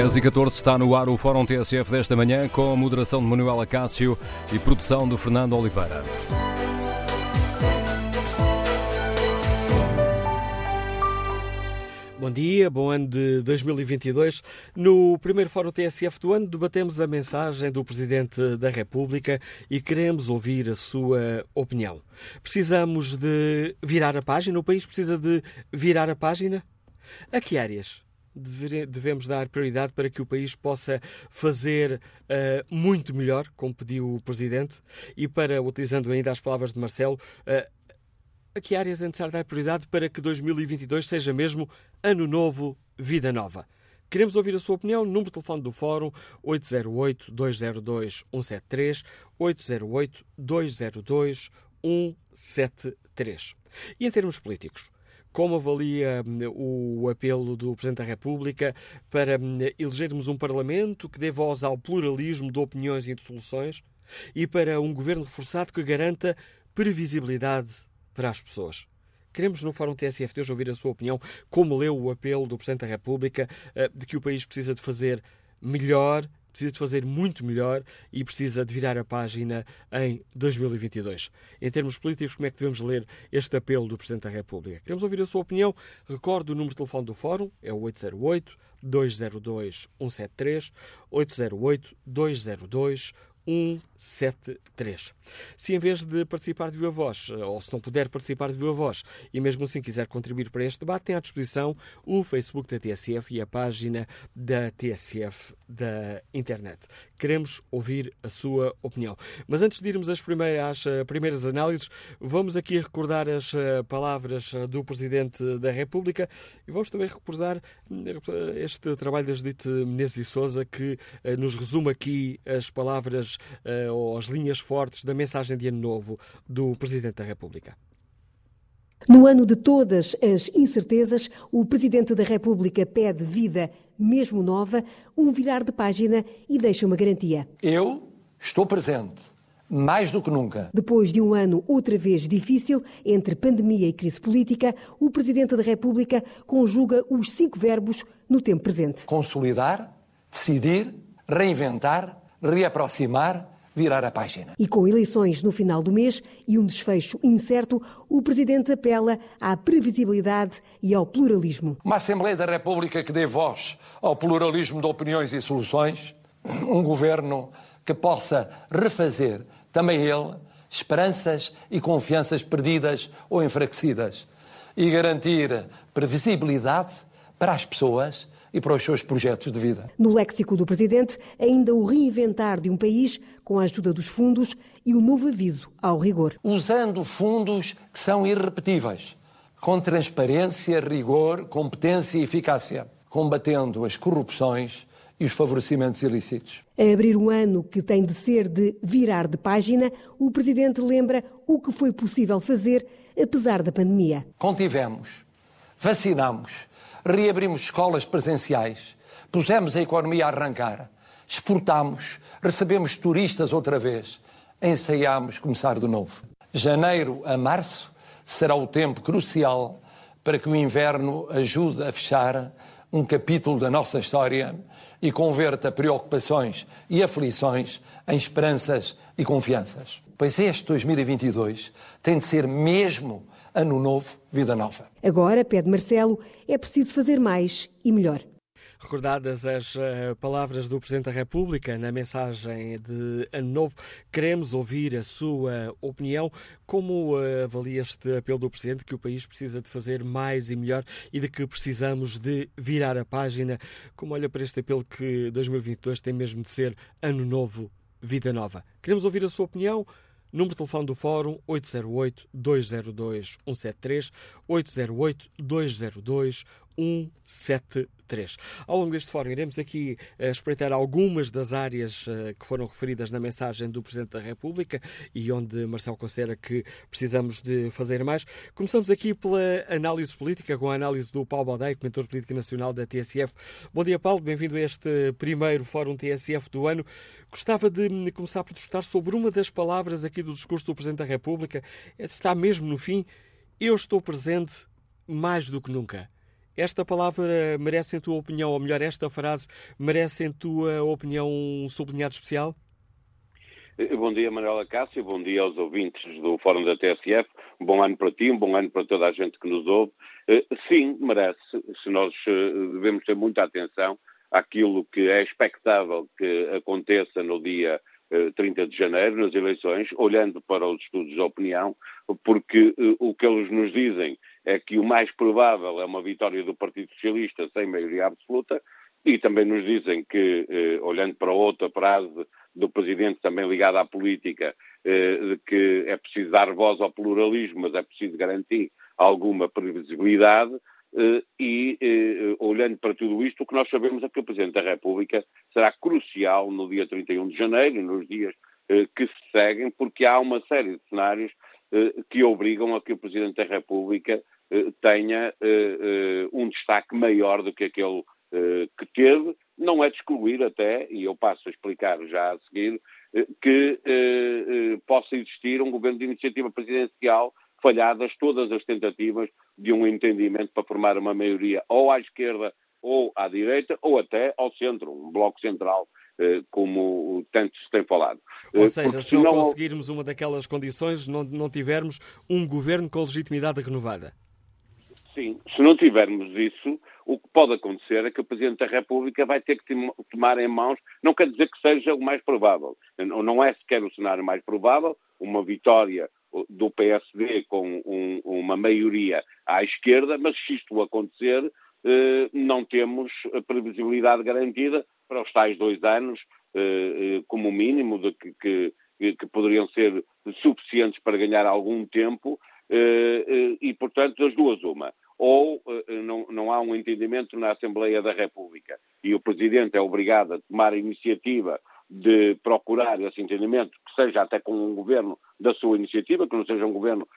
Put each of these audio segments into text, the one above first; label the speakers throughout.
Speaker 1: 10 e 14 está no ar o Fórum TSF desta manhã com a moderação de Manuela Cássio e produção de Fernando Oliveira.
Speaker 2: Bom dia, bom ano de 2022. No primeiro Fórum TSF do ano, debatemos a mensagem do Presidente da República e queremos ouvir a sua opinião. Precisamos de virar a página? O país precisa de virar a página? A que áreas devemos dar prioridade para que o país possa fazer uh, muito melhor, como pediu o Presidente, e para, utilizando ainda as palavras de Marcelo, uh, a que áreas é necessário dar prioridade para que 2022 seja mesmo ano novo, vida nova? Queremos ouvir a sua opinião. Número de telefone do Fórum 808-202-173, 808-202-173. E em termos políticos, como avalia hum, o apelo do Presidente da República para hum, elegermos um Parlamento que dê voz ao pluralismo de opiniões e de soluções e para um governo reforçado que garanta previsibilidade para as pessoas. Queremos no Fórum TSF de hoje ouvir a sua opinião, como leu o apelo do Presidente da República eh, de que o país precisa de fazer melhor, precisa de fazer muito melhor e precisa de virar a página em 2022. Em termos políticos, como é que devemos ler este apelo do Presidente da República? Queremos ouvir a sua opinião. Recordo o número de telefone do Fórum, é o 808 202 173 808 202 173. Se em vez de participar de viva voz, ou se não puder participar de viva voz, e mesmo assim quiser contribuir para este debate, tem à disposição o Facebook da TSF e a página da TSF da internet. Queremos ouvir a sua opinião. Mas antes de irmos às primeiras, às eh, primeiras análises, vamos aqui recordar as eh, palavras eh, do Presidente da República e vamos também recordar este trabalho da Judite Menezes e Souza que nos resume aqui as palavras ou as linhas fortes da mensagem de Ano Novo do Presidente da República.
Speaker 3: No ano de todas as incertezas, o Presidente da República pede vida mesmo nova, um virar de página e deixa uma garantia.
Speaker 4: Eu estou presente. Mais do que nunca.
Speaker 3: Depois de um ano outra vez difícil, entre pandemia e crise política, o Presidente da República conjuga os cinco verbos no tempo presente:
Speaker 4: consolidar, decidir, reinventar, reaproximar, virar a página.
Speaker 3: E com eleições no final do mês e um desfecho incerto, o Presidente apela à previsibilidade e ao pluralismo.
Speaker 4: Uma Assembleia da República que dê voz ao pluralismo de opiniões e soluções, um governo que possa refazer, também ele, esperanças e confianças perdidas ou enfraquecidas e garantir previsibilidade para as pessoas e para os seus projetos de vida.
Speaker 3: No léxico do Presidente, ainda o reinventar de um país com a ajuda dos fundos e o novo aviso ao rigor.
Speaker 4: Usando fundos que são irrepetíveis, com transparência, rigor, competência e eficácia, combatendo as corrupções e os favorecimentos ilícitos.
Speaker 3: A abrir um ano que tem de ser de virar de página, o Presidente lembra o que foi possível fazer apesar da pandemia.
Speaker 4: Contivemos, vacinamos, reabrimos escolas presenciais, pusemos a economia a arrancar, exportamos, recebemos turistas outra vez, ensaiámos começar de novo. Janeiro a março será o tempo crucial para que o inverno ajude a fechar um capítulo da nossa história e converta preocupações e aflições em esperanças e confianças. Pois este 2022 tem de ser mesmo ano novo, vida nova.
Speaker 3: Agora, pede Marcelo, é preciso fazer mais e melhor.
Speaker 2: Recordadas as uh, palavras do Presidente da República na mensagem de Ano Novo, queremos ouvir a sua opinião. Como uh, avalia este apelo do Presidente que o país precisa de fazer mais e melhor e de que precisamos de virar a página? Como olha para este apelo que 2022 tem mesmo de ser Ano Novo, Vida Nova? Queremos ouvir a sua opinião. Número de telefone do Fórum 808-202-173, 808-202-173. Ao longo deste fórum iremos aqui uh, espreitar algumas das áreas uh, que foram referidas na mensagem do Presidente da República e onde Marcelo considera que precisamos de fazer mais. Começamos aqui pela análise política, com a análise do Paulo Baldeia, comentador político nacional da TSF. Bom dia, Paulo. Bem-vindo a este primeiro Fórum TSF do ano. Gostava de começar por discutir sobre uma das palavras aqui do discurso do Presidente da República. Está mesmo no fim. Eu estou presente mais do que nunca. Esta palavra merece, em tua opinião, ou melhor, esta frase merece, em tua opinião, um sublinhado especial?
Speaker 5: Eh, bom dia, Manuela Cássio, bom dia aos ouvintes do Fórum da TSF, bom ano para ti, um bom ano para toda a gente que nos ouve. Eh, sim, merece, se nós eh, devemos ter muita atenção àquilo que é expectável que aconteça no dia 30 de janeiro, nas eleições, olhando para os estudos de opinião, porque o que eles nos dizem é que o mais provável é uma vitória do Partido Socialista sem maioria absoluta, e também nos dizem que, olhando para outra frase do Presidente também ligado à política, eh, que é preciso dar voz ao pluralismo, mas é preciso garantir alguma previsibilidade. Eh, e, eh, olhando para tudo isto, o que nós sabemos é que o Presidente da República será crucial no dia 31 de janeiro nos dias que se seguem, porque há uma série de cenários que obrigam a que o Presidente da República tenha um destaque maior do que aquele que teve, não é de excluir até, e eu passo a explicar já a seguir, eh, que eh, eh, possa existir um governo de iniciativa presidencial falhadas todas as tentativas de um entendimento para formar uma maioria ou à esquerda ou à direita ou até ao centro, um bloco central, eh, como tanto se tem falado.
Speaker 2: Ou seja, se não, não conseguirmos uma daquelas condições, não, não tivermos um governo com legitimidade renovada.
Speaker 5: Sim, se não tivermos isso, o que pode acontecer é que o Presidente da República vai ter que tomar em mãos, não quer dizer que seja o mais provável, não é sequer o cenário mais provável, uma vitória do PSD com um, uma maioria à esquerda, mas se isto acontecer, eh, não temos a previsibilidade garantida para os tais dois anos, eh, eh, como mínimo, de que, que, que poderiam ser suficientes para ganhar algum tempo, e, portanto, das duas, uma. Ou não, não, há um entendimento na Assembleia da República. E o Presidente é obrigado a tomar a iniciativa de procurar esse entendimento, que seja até com um governo da sua iniciativa, que não seja um governo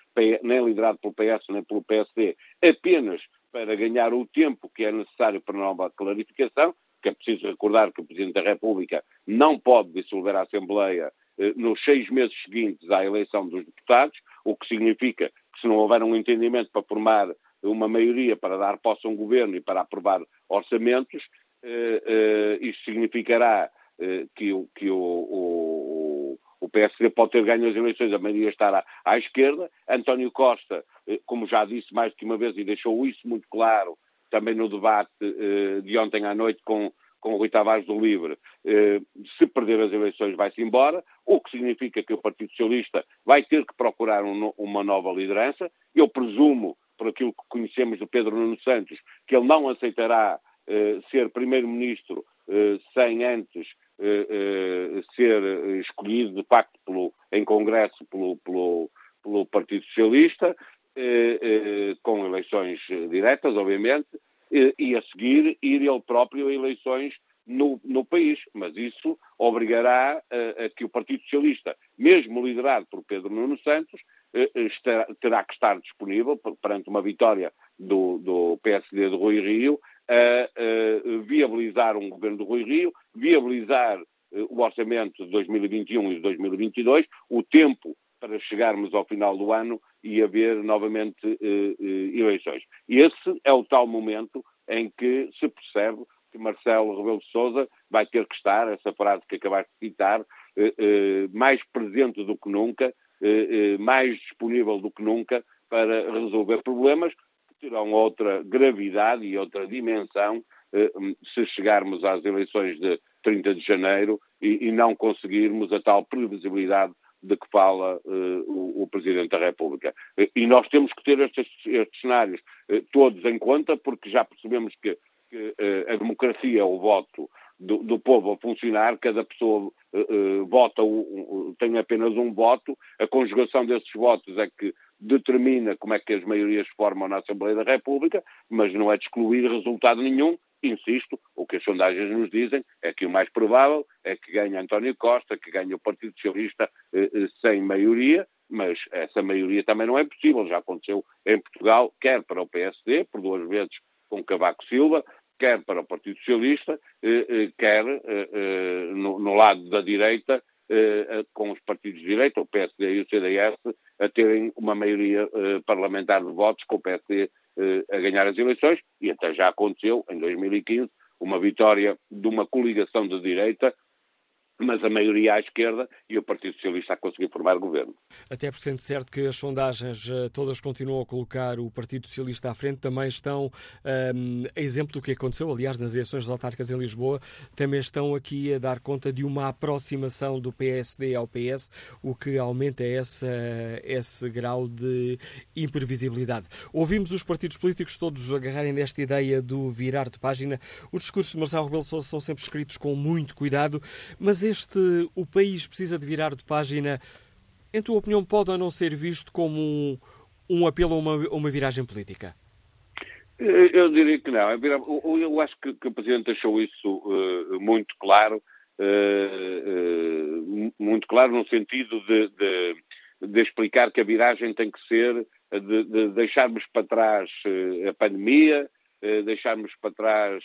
Speaker 5: nem liderado pelo PS nem pelo PSD, apenas para ganhar o tempo que é necessário para nova clarificação, que é preciso recordar que o Presidente da República não pode dissolver a Assembleia eh, nos seis meses seguintes à eleição dos deputados, o que significa que se não houver um entendimento para formar uma maioria para dar posse a um governo e para aprovar orçamentos, eh, eh, isto significará que, o, que o, o, o, PSD pode ter ganho as eleições, a maioria estará à esquerda. António Costa, como já disse mais do que uma vez e deixou isso muito claro também no debate eh, de ontem à noite com, com o Rui Tavares do Livre, eh, se perder as eleições vai-se embora, o que significa que o Partido Socialista vai ter que procurar um, uma nova liderança. Eu presumo por aquilo que conhecemos do Pedro Nuno Santos, que ele não aceitará eh, ser primeiro-ministro sem antes ser escolhido de facto pelo, em Congresso pelo, pelo, pelo Partido Socialista, com eleições diretas, obviamente, e a seguir ir ele próprio a eleições no, no, país, mas isso obrigará a, a, que o Partido Socialista, mesmo liderado por Pedro Nuno Santos, eh, terá que estar disponível perante uma vitória do, do PSD de Rui Rio a, a, viabilizar um governo de Rui Rio, viabilizar eh, o orçamento de 2021 e de 2022, o tempo para chegarmos ao final do ano e haver novamente eh, eleições. Esse é o tal momento em que se percebe que Marcelo Rebelo de Sousa vai ter que estar, essa frase que acabaste de citar, eh, mais presente do que nunca, mais disponível do que nunca para resolver problemas que terão outra gravidade e outra dimensão se chegarmos às eleições de 30 de janeiro e, e não conseguirmos a tal previsibilidade de que fala uh, o, o, Presidente da República. E nós temos que ter estes, estes cenários uh, todos em conta, porque já percebemos que, que a democracia, o voto do, do, povo a funcionar, cada pessoa vota, tem apenas um voto, a conjugação desses votos é que determina como é que as maiorias se formam na Assembleia da República, mas não é de excluir resultado nenhum. Insisto, o que as sondagens nos dizem é que o mais provável é que ganhe António Costa, que ganhe o Partido Socialista uh, sem maioria, mas essa maioria também não é possível. Já aconteceu em Portugal, quer para o PSD, por duas vezes com Cavaco Silva, quer para o Partido Socialista, eh, eh, quer eh, no, no, lado da direita, com os partidos de direita, o PSD e o CDS, a terem uma maioria parlamentar de votos, com o PSD a ganhar as eleições, e até já aconteceu, em 2015, uma vitória de uma coligação de direita mas a maioria à esquerda e o Partido Socialista a conseguir formar governo.
Speaker 2: Até por sendo certo que as sondagens eh, todas continuam a colocar o Partido Socialista à frente, também estão, um, a exemplo do que aconteceu, aliás, nas eleições autárquicas em Lisboa, também estão aqui a dar conta de uma aproximação do PSD ao PS, o que aumenta essa, esse grau de imprevisibilidade. Ouvimos os partidos políticos todos agarrarem nesta ideia do virar de página. Os discursos de Marcelo Rebelo são sempre escritos com muito cuidado, mas este o país precisa de virar de página, em tua opinião, pode ou não ser visto como um, um apelo a uma, uma viragem política?
Speaker 5: Eu diria que não. Eu acho que, que o Presidente deixou isso uh, muito claro, uh, uh, muito claro no sentido de, de, de, explicar que a viragem tem que ser de, de deixarmos para trás a pandemia, deixarmos para trás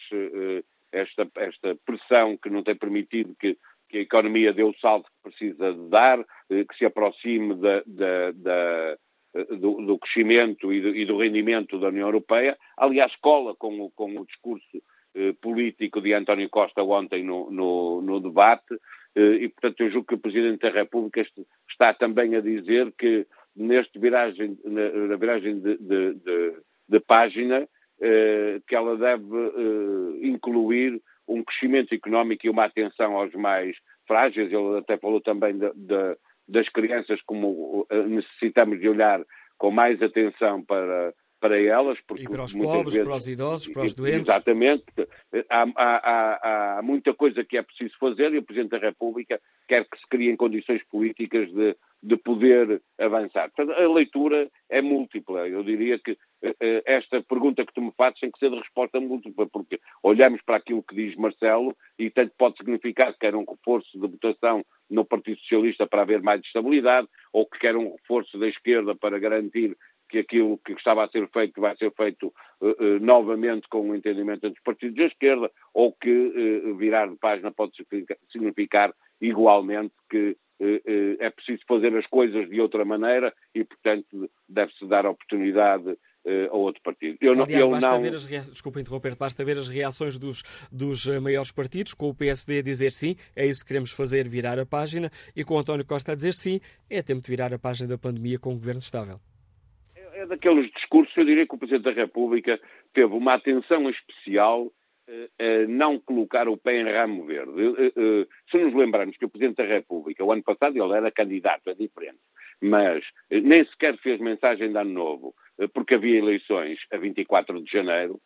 Speaker 5: esta, esta pressão que não tem permitido que que a economia dê o salto que precisa de dar, eh, que se aproxime da, da, da, eh, do, do, crescimento e do, e do, rendimento da União Europeia. Aliás, cola com o, com o discurso eh, político de António Costa ontem no, no, no debate, e portanto eu julgo que o Presidente da República está também a dizer que neste viragem, na, viragem de, de, de, de página, que ela deve incluir um crescimento económico e uma atenção aos mais frágeis. Ele até falou também de, de, das crianças como eh, necessitamos de olhar com mais atenção para, para elas.
Speaker 2: Porque e para os pobres, vezes, para os idosos, para os doentes.
Speaker 5: Exatamente. Há, há, há, há, muita coisa que é preciso fazer e o Presidente da República quer que se criem condições políticas de, de poder avançar. Portanto, a leitura é múltipla. Eu diria que eh, eh, esta pergunta que tu me fazes tem que ser de resposta múltipla, porque olhamos para aquilo que diz Marcelo e tanto pode significar que quer um reforço de votação no Partido Socialista para haver mais estabilidade, ou que quer um reforço da esquerda para garantir que aquilo que estava a ser feito vai ser feito uh, uh, novamente com o um entendimento entre os partidos da esquerda, ou que uh, virar de página pode significar igualmente que é preciso fazer as coisas de outra maneira e, portanto, deve-se dar oportunidade a outro partido.
Speaker 2: Eu não, Aliás, eu basta não... ver as reações, desculpa interromper, basta ver as reações dos, dos maiores partidos, com o PSD a dizer sim, é isso que queremos fazer, virar a página, e com o António Costa a dizer sim, é tempo de virar a página da pandemia com um governo estável
Speaker 5: é daqueles discursos, eu diria que o Presidente da República teve uma atenção especial a não colocar o pé em ramo verde. Se nos lembrarmos que o Presidente da República, o ano passado, ele era candidato, é diferente, mas nem sequer fez mensagem de ano novo, porque havia eleições a 24 de janeiro,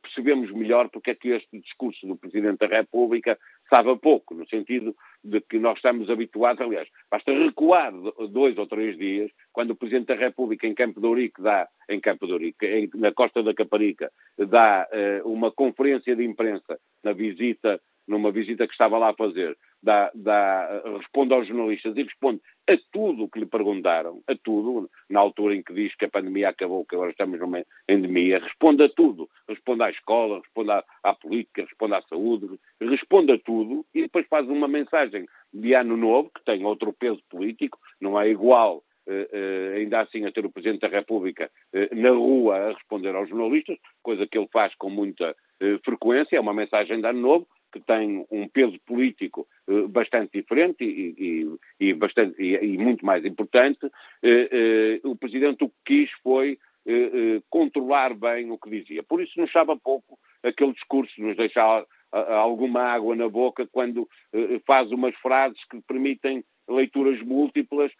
Speaker 5: percebemos melhor porque é que este discurso do Presidente da República sabe pouco, no sentido de que nós estamos habituados, aliás, basta recuar dois ou três dias, quando o Presidente da República em Campo de Ourique dá, em Campo de Ourique, em, na Costa da Caparica, dá uh, uma conferência de imprensa na visita numa visita que estava lá a fazer, dá, dá, responde aos jornalistas e responde a tudo o que lhe perguntaram, a tudo, na altura em que diz que a pandemia acabou, que agora estamos numa endemia, responde a tudo. Responde à escola, responde à, à política, responde à saúde, responde a tudo e depois faz uma mensagem de ano novo, que tem outro peso político, não é igual Uh, uh, ainda assim a ter o Presidente da República uh, na rua a responder aos jornalistas, coisa que ele faz com muita frequência, é uma mensagem de ano novo, que tem um peso político uh, bastante diferente e, e, e bastante, e, muito mais importante, uh, uh, o Presidente o que quis foi controlar bem o que dizia. Por isso nos sabe pouco aquele discurso, nos deixa alguma água na boca quando faz umas frases que permitem leituras múltiplas,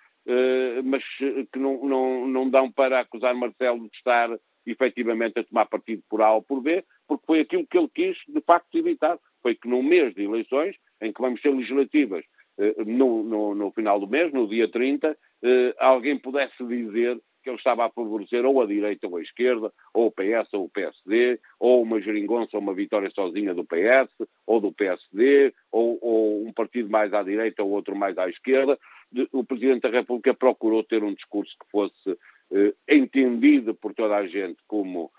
Speaker 5: mas que não, não, não dão para acusar Marcelo de estar efetivamente a tomar partido por A ou por B, porque foi aquilo que ele quis de facto evitar foi que no mês de eleições, em que vamos ter legislativas eh, no, no, no final do mês, no dia 30, eh, alguém pudesse dizer que ele estava a favorecer ou a direita ou a esquerda, ou o PS ou o PSD, ou uma geringonça ou uma vitória sozinha do PS, ou do PSD, ou, ou, um partido mais à direita ou outro mais à esquerda. O Presidente da República procurou ter um discurso que fosse eh, entendido por toda a gente como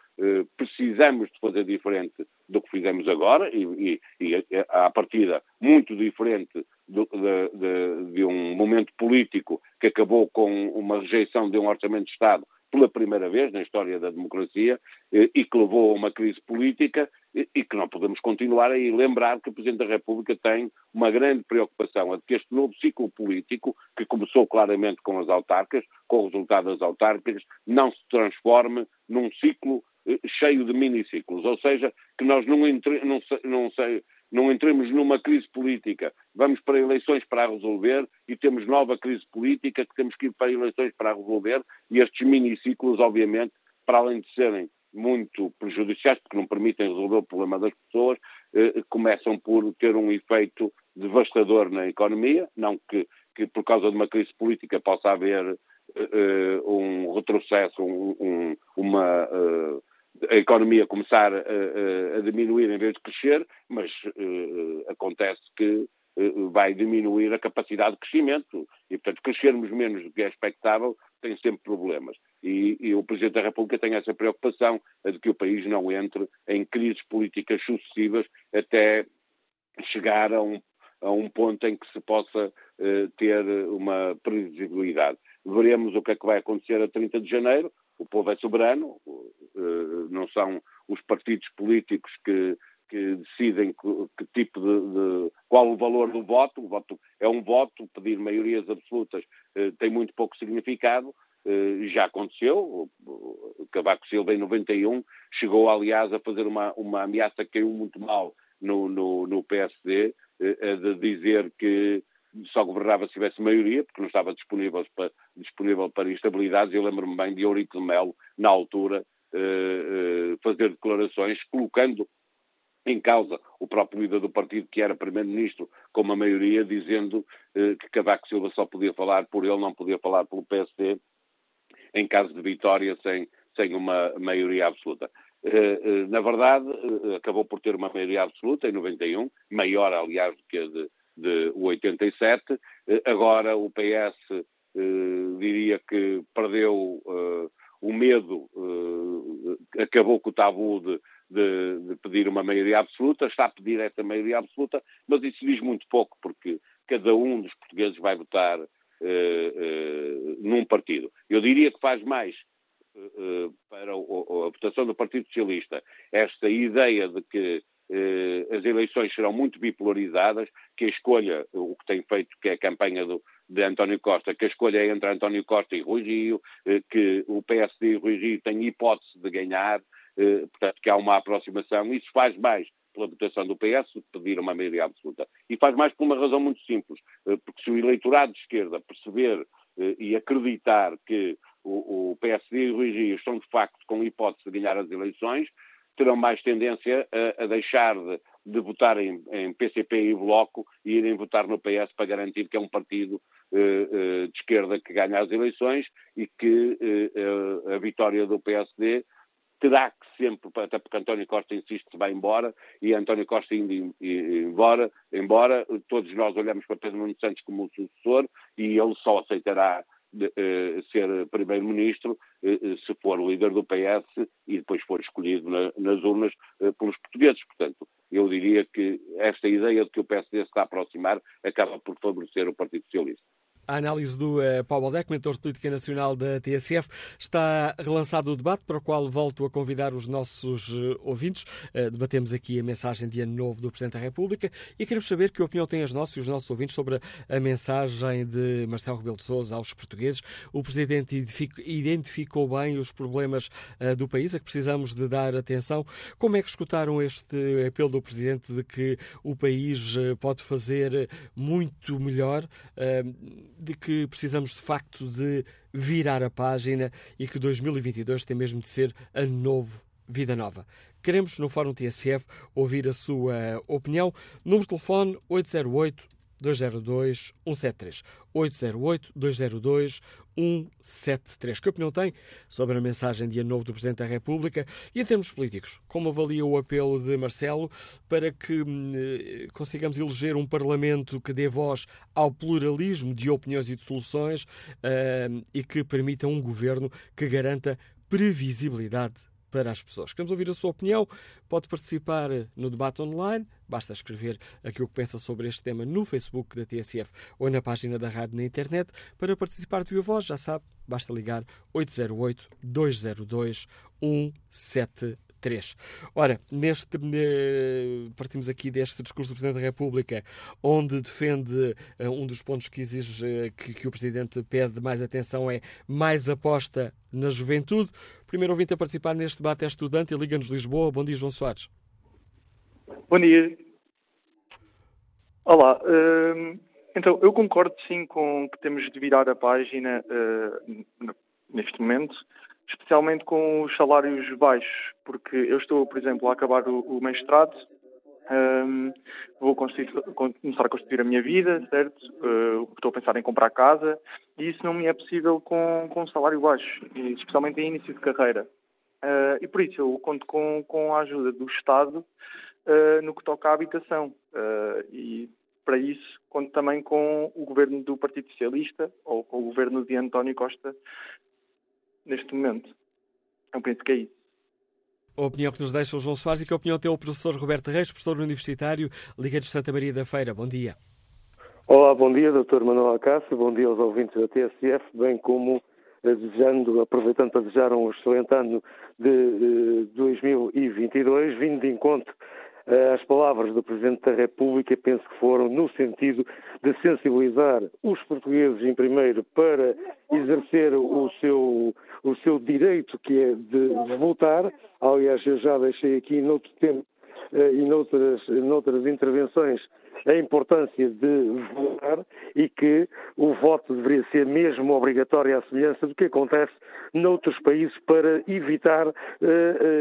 Speaker 5: precisamos de fazer diferente do que fizemos agora e, e, e à partida muito diferente do, de, de, de, um momento político que acabou com uma rejeição de um orçamento de Estado pela primeira vez na história da democracia e que levou a uma crise política e que não podemos continuar a lembrar que o Presidente da República tem uma grande preocupação, a de que este novo ciclo político, que começou claramente com as autarcas, com o resultado das autárquicas, não se transforme num ciclo eh, cheio de miniciclos, ou seja, que nós não, entre, não, não, não entremos numa crise política, vamos para eleições para resolver e temos nova crise política que temos que ir para eleições para resolver. E estes miniciclos, obviamente, para além de serem muito prejudiciais, porque não permitem resolver o problema das pessoas, eh, começam por ter um efeito devastador na economia, não que, que por causa de uma crise política possa haver eh, um retrocesso, um, um, uma, a economia começar a, a, diminuir em vez de crescer, mas uh, acontece que uh, vai diminuir a capacidade de crescimento e, portanto, crescermos menos do que é expectável tem sempre problemas. E, e, o Presidente da República tem essa preocupação de que o país não entre em crises políticas sucessivas até chegar a um, a um ponto em que se possa uh, ter uma previsibilidade. Veremos o que é que vai acontecer a 30 de janeiro. O povo é soberano, uh, não são os partidos políticos que, que decidem que, que tipo de, de, qual o valor do voto. O voto é um voto, pedir maiorias absolutas uh, tem muito pouco significado. Uh, já aconteceu, Cavaco Silva em 91 chegou aliás a fazer uma, uma ameaça que caiu muito mal no, no, no PSD, de dizer que só governava se tivesse maioria, porque não estava disponível para, disponível para instabilidades. Eu lembro-me bem de Eurico de Melo, na altura, fazer declarações colocando em causa o próprio líder do partido, que era primeiro-ministro, com uma maioria, dizendo eh, que Cavaco Silva só podia falar por ele, não podia falar pelo PSD, em caso de vitória, sem, sem uma maioria absoluta. Eh, eh, na verdade, eh, acabou por ter uma maioria absoluta em 91, maior, aliás, do que a de, de 87. Eh, agora o PS eh, diria que perdeu o medo, acabou com o tabu de de, de, pedir uma maioria absoluta, está a pedir essa maioria absoluta, mas isso diz muito pouco, porque cada um dos portugueses vai votar uh, uh, num partido. Eu diria que faz mais uh, para o, a votação do Partido Socialista esta ideia de que as eleições serão muito bipolarizadas, que a escolha, o que tem feito, que é a campanha do, de António Costa, que a escolha é entre António Costa e Rui Rio, que o PSD e Rui Rio têm hipótese de ganhar, eh, portanto, que há uma aproximação. Isso faz mais pela votação do PS de pedir uma maioria absoluta. E faz mais por uma razão muito simples, eh, porque se o eleitorado de esquerda perceber eh, e acreditar que o, o PSD e o Rui Rio estão de facto com hipótese de ganhar as eleições, terão mais tendência a, a deixar de, de votar em, em, PCP e Bloco e irem votar no PS para garantir que é um partido uh, uh, de esquerda que ganha as eleições e que uh, a vitória do PSD terá que sempre, até porque António Costa insiste vai embora, e António Costa indo embora, embora, todos nós olhamos para Pedro Nuno Santos como o sucessor, e ele só aceitará de, uh, ser primeiro-ministro uh, se for o líder do PS e depois for escolhido na, nas urnas uh, pelos portugueses. Portanto, eu diria que esta ideia de que o PSD se está a aproximar acaba por favorecer o Partido Socialista.
Speaker 2: A análise do uh, Paulo Baldeco, mentor de política nacional da TSF, está relançado o debate para o qual volto a convidar os nossos uh, ouvintes. Uh, debatemos aqui a mensagem de ano novo do Presidente da República e queremos saber que opinião têm as nossas e os nossos ouvintes sobre a mensagem de Marcelo Rebelo de Sousa aos portugueses. O Presidente identificou bem os problemas do país a que precisamos de dar atenção. Como é que escutaram este apelo do Presidente de que o país pode fazer muito melhor? De que precisamos de facto de virar a página e que 2022 tem mesmo de ser ano novo, vida nova. Queremos, no Fórum TSF, ouvir a sua opinião. Número de telefone 808 202 173. 808 202 173. Que opinião tem sobre a mensagem de ano novo do Presidente da República e em termos políticos? Como avalia o apelo de Marcelo para que hum, eh, consigamos eleger um Parlamento que dê voz ao pluralismo de opiniões e de soluções uh, e que permita um governo que garanta previsibilidade para as pessoas. Queremos ouvir a sua opinião. Pode participar no debate online Basta escrever aquilo que pensa sobre este tema no Facebook da TSF ou na página da rádio na internet. Para participar de viva voz, já sabe, basta ligar 808 202 173. Ora, neste, partimos aqui deste discurso do Presidente da República, onde defende uh, um dos pontos que exige uh, que, que, o Presidente pede mais atenção é mais aposta na juventude. Primeiro ouvinte a participar neste debate é estudante e Liga-nos Lisboa. Bom dia, João Soares.
Speaker 6: Bom dia. Olá. Uh, então, eu concordo sim com que temos de virar a página neste momento especialmente com os salários baixos, porque eu estou, por exemplo, a acabar o, o mestrado, um, vou começar a constituir a minha vida, certo? Uh, estou a pensar em comprar casa e isso não me é possível com, com um salário baixo, especialmente em início de carreira. Uh, e por isso eu conto com, com a ajuda do Estado uh, no que toca à habitação. e para isso conto também com o governo do Partido Socialista ou com o governo de António Costa neste momento. Eu penso que é isso.
Speaker 2: A opinião que nos deixa o João Soares e que opinião tem o professor Roberto Reis, professor universitário, Liga de Santa Maria da Feira. Bom dia.
Speaker 7: Olá, bom dia, Dr. Manuel Acácio, bom dia aos ouvintes da TSF, bem como eh, desejando, aproveitando para desejar um excelente ano de, de 2022, vindo de encontro eh, as palavras do Presidente da República penso que foram no sentido de sensibilizar os portugueses, em primeiro, para exercer o seu, o seu direito, que é de votar. Aliás, eu já deixei aqui noutro tempo eh, e noutras, noutras intervenções a importância de votar e que o voto deveria ser mesmo obrigatório à semelhança do que acontece noutros países para evitar uh,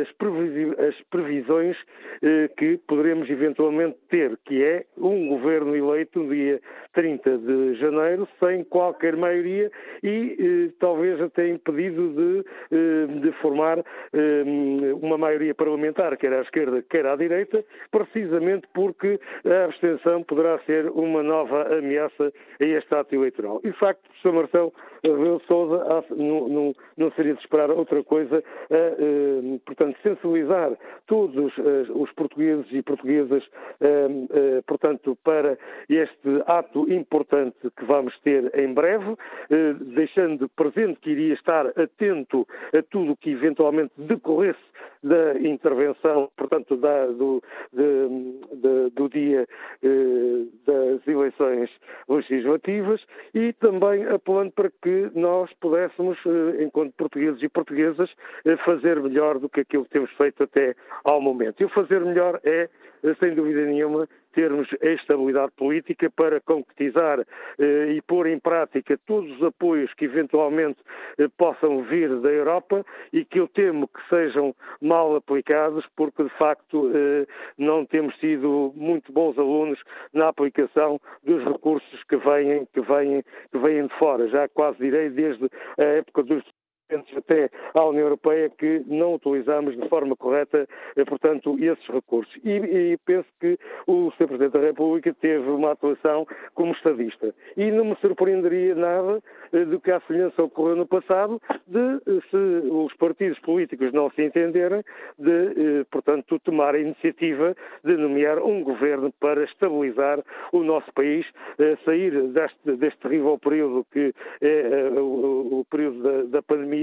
Speaker 7: as, as, previsões uh, que poderemos eventualmente ter, que é um governo eleito no dia 30 de janeiro sem qualquer maioria e uh, talvez até impedido de, de formar uma maioria parlamentar, quer à esquerda, quer à direita, precisamente porque a abstenção poderá ser uma nova ameaça a este ato eleitoral. E, de facto, Sr. Marcelo Rebelo Sousa não, não, não, seria de esperar outra coisa, a, eh, portanto, sensibilizar todos eh, os portugueses e portuguesas, eh, portanto, para este ato importante que vamos ter em breve, deixando presente que iria estar atento a tudo o que eventualmente decorresse da intervenção, portanto, da, do, de, de, do dia eh, das eleições legislativas e também apelando para que nós pudéssemos, eh, enquanto portugueses e portuguesas, eh, fazer melhor do que aquilo que temos feito até ao momento. E o fazer melhor é, sem dúvida nenhuma, termos a estabilidade política para concretizar eh, e pôr em prática todos os apoios que eventualmente eh, possam vir da Europa e que eu temo que sejam mal aplicados, porque de facto eh, não temos sido muito bons alunos na aplicação dos recursos que vêm, que vêm, que vêm de fora. Já quase direi desde a época dos até à União Europeia que não utilizamos de forma correta, eh, portanto, esses recursos. E, e, penso que o Sr. Presidente da República teve uma atuação como estadista. E não me surpreenderia nada eh, do que a semelhança ocorreu no passado, de eh, se os partidos políticos não se entenderem, de, portanto, tomar a iniciativa de nomear um governo para estabilizar o nosso país, sair deste, deste terrível período que é o, o período da, da pandemia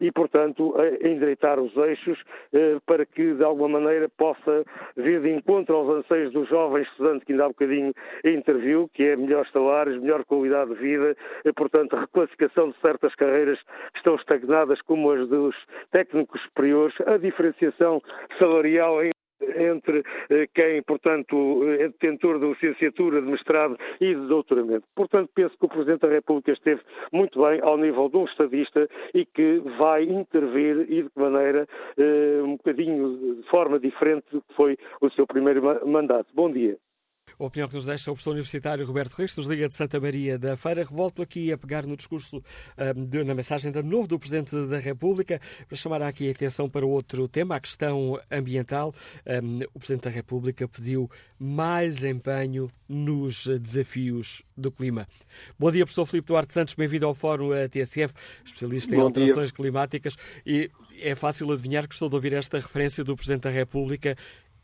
Speaker 7: e, portanto, endireitar os eixos eh, para que, de alguma maneira, possa vir de encontro aos anseios dos jovens estudantes que ainda há bocadinho interviu, que é melhores salários, melhor qualidade de vida, eh, portanto, reclassificação de certas carreiras que estão estagnadas, como as dos técnicos superiores, a diferenciação salarial em entre eh, quem, portanto, é detentor de licenciatura, de mestrado e de doutoramento. Portanto, penso que o Presidente da República esteve muito bem ao nível de um estadista e que vai intervir e de que maneira eh, um bocadinho de forma diferente do que foi o seu primeiro mandato. Bom dia.
Speaker 2: A opinião que nos deixa o professor universitário Roberto Reis, nos Liga de Santa Maria da Feira. Revolto aqui a pegar no discurso, na mensagem de novo do Presidente da República, para chamar aqui a atenção para outro tema, a questão ambiental. O Presidente da República pediu mais empenho nos desafios do clima. Bom dia, professor Filipe Duarte Santos, bem-vindo ao Fórum TSF, especialista em Bom alterações dia. climáticas. E é fácil adivinhar que estou de ouvir esta referência do Presidente da República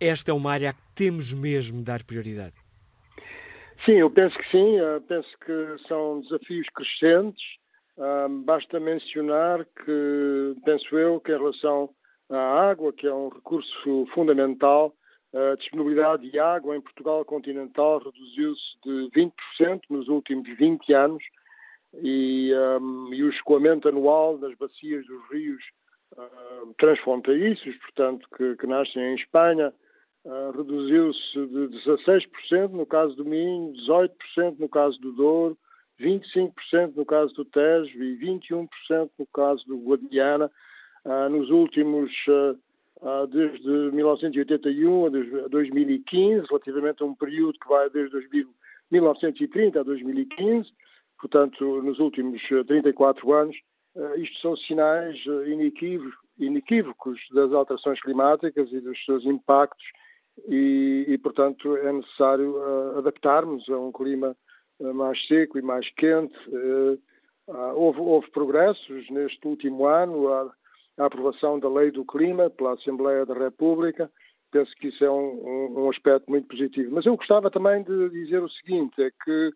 Speaker 2: esta é uma área que temos mesmo de dar prioridade?
Speaker 8: Sim, eu penso que sim. Eu penso que são desafios crescentes. basta mencionar que, penso eu, que em relação à água, que é um recurso fundamental, a disponibilidade de água em Portugal continental reduziu-se de 20% nos últimos 20 anos e, um, e o escoamento anual das bacias dos rios uh, transfronteiriços, portanto, que, que, nascem em Espanha, uh, reduziu-se de 16% no caso do Minho, 18% no caso do Douro, 25% no caso do Tejo e 21% no caso do Guadiana. Uh, nos últimos, uh, desde 1981 a 2015, relativamente a um período que vai desde 1930 a 2015, portanto, nos últimos 34 anos, isto são sinais inequívocos das alterações climáticas e dos seus impactos e, e portanto, é necessário adaptarmos a um clima mais seco e mais quente. Houve, houve, progressos neste último ano, a aprovação da Lei do Clima pela Assembleia da República. Penso que isso é um, um aspecto muito positivo. Mas eu gostava também de dizer o seguinte: é que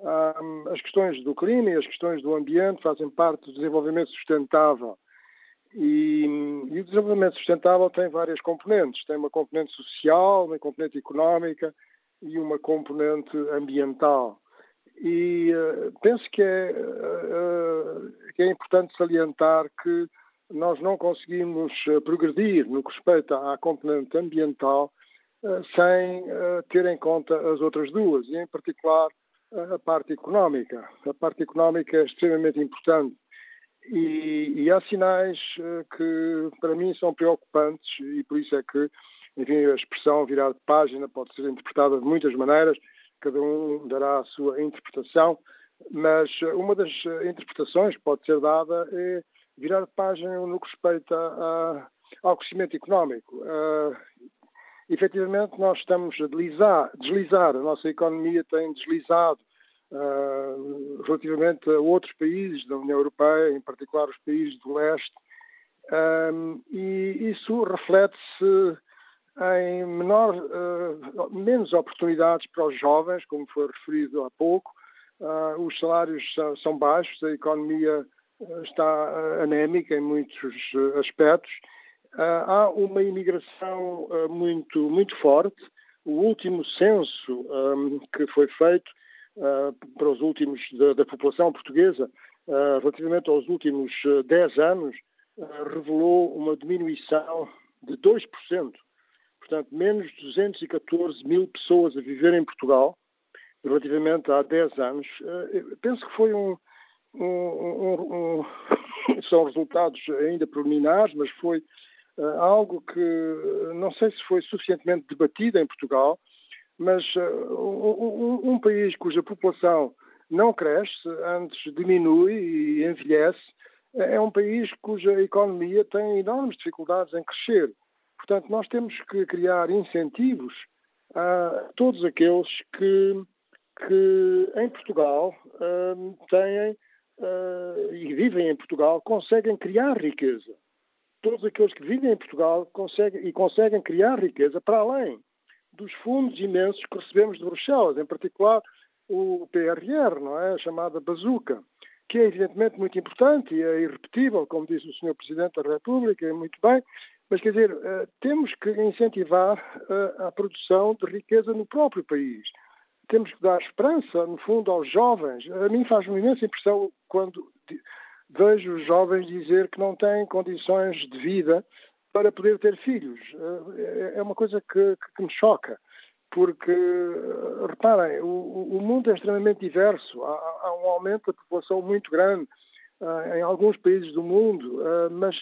Speaker 8: um, as questões do clima e as questões do ambiente fazem parte do desenvolvimento sustentável. E, e, o desenvolvimento sustentável tem várias componentes. Tem uma componente social, uma componente económica e uma componente ambiental. E uh, penso que é, uh, que é importante salientar que nós não conseguimos eh, progredir no que respeita à componente ambiental eh, sem ter em conta as outras duas, e em particular a parte económica. A parte económica é extremamente importante e, e, há sinais que para mim são preocupantes e por isso é que, enfim, a expressão virar de página pode ser interpretada de muitas maneiras, cada um dará a sua interpretação, mas uma das interpretações que pode ser dada é virar página no que respeita a, ao crescimento económico. Uh, efetivamente, nós estamos a deslizar, deslizar, a nossa economia tem deslizado uh, relativamente a outros países da União Europeia, em particular os países do leste, um, e isso reflete-se em menor, uh, menos oportunidades para os jovens, como foi referido há pouco. Uh, os salários são, baixos, a economia está anémica em muitos aspectos. Ah, há uma imigração muito, muito forte. O último censo ehm, que foi feito para os últimos da, da população portuguesa, relativamente aos últimos 10 anos, revelou uma diminuição de 2%. Portanto, menos de 214 mil pessoas a viver em Portugal, relativamente há 10 anos. Penso que foi um, um, um, um, são resultados ainda preliminares, mas foi algo que não sei se foi suficientemente debatido em Portugal, mas uh, um, país cuja população não cresce, antes diminui e envelhece, é um país cuja economia tem enormes dificuldades em crescer. Portanto, nós temos que criar incentivos a todos aqueles que, que em Portugal uh, têm uh, e vivem em Portugal conseguem criar riqueza. Todos aqueles que vivem em Portugal conseguem, e conseguem criar riqueza para além dos fundos imensos que recebemos de Bruxelas, em particular o PRR, não é? a chamada bazuca, que é evidentemente muito importante e é irrepetível, como disse o Sr. Presidente da República, é muito bem, mas quer dizer, uh, temos que incentivar uh, a produção de riqueza no próprio país temos que dar esperança, no fundo, aos jovens. A mim faz uma imensa impressão quando vejo os jovens dizer que não têm condições de vida para poder ter filhos. Eh, é uma coisa que, que me choca, porque, eh, reparem, o, o mundo é extremamente diverso. Há, há, um aumento da população muito grande uh, em alguns países do mundo, mas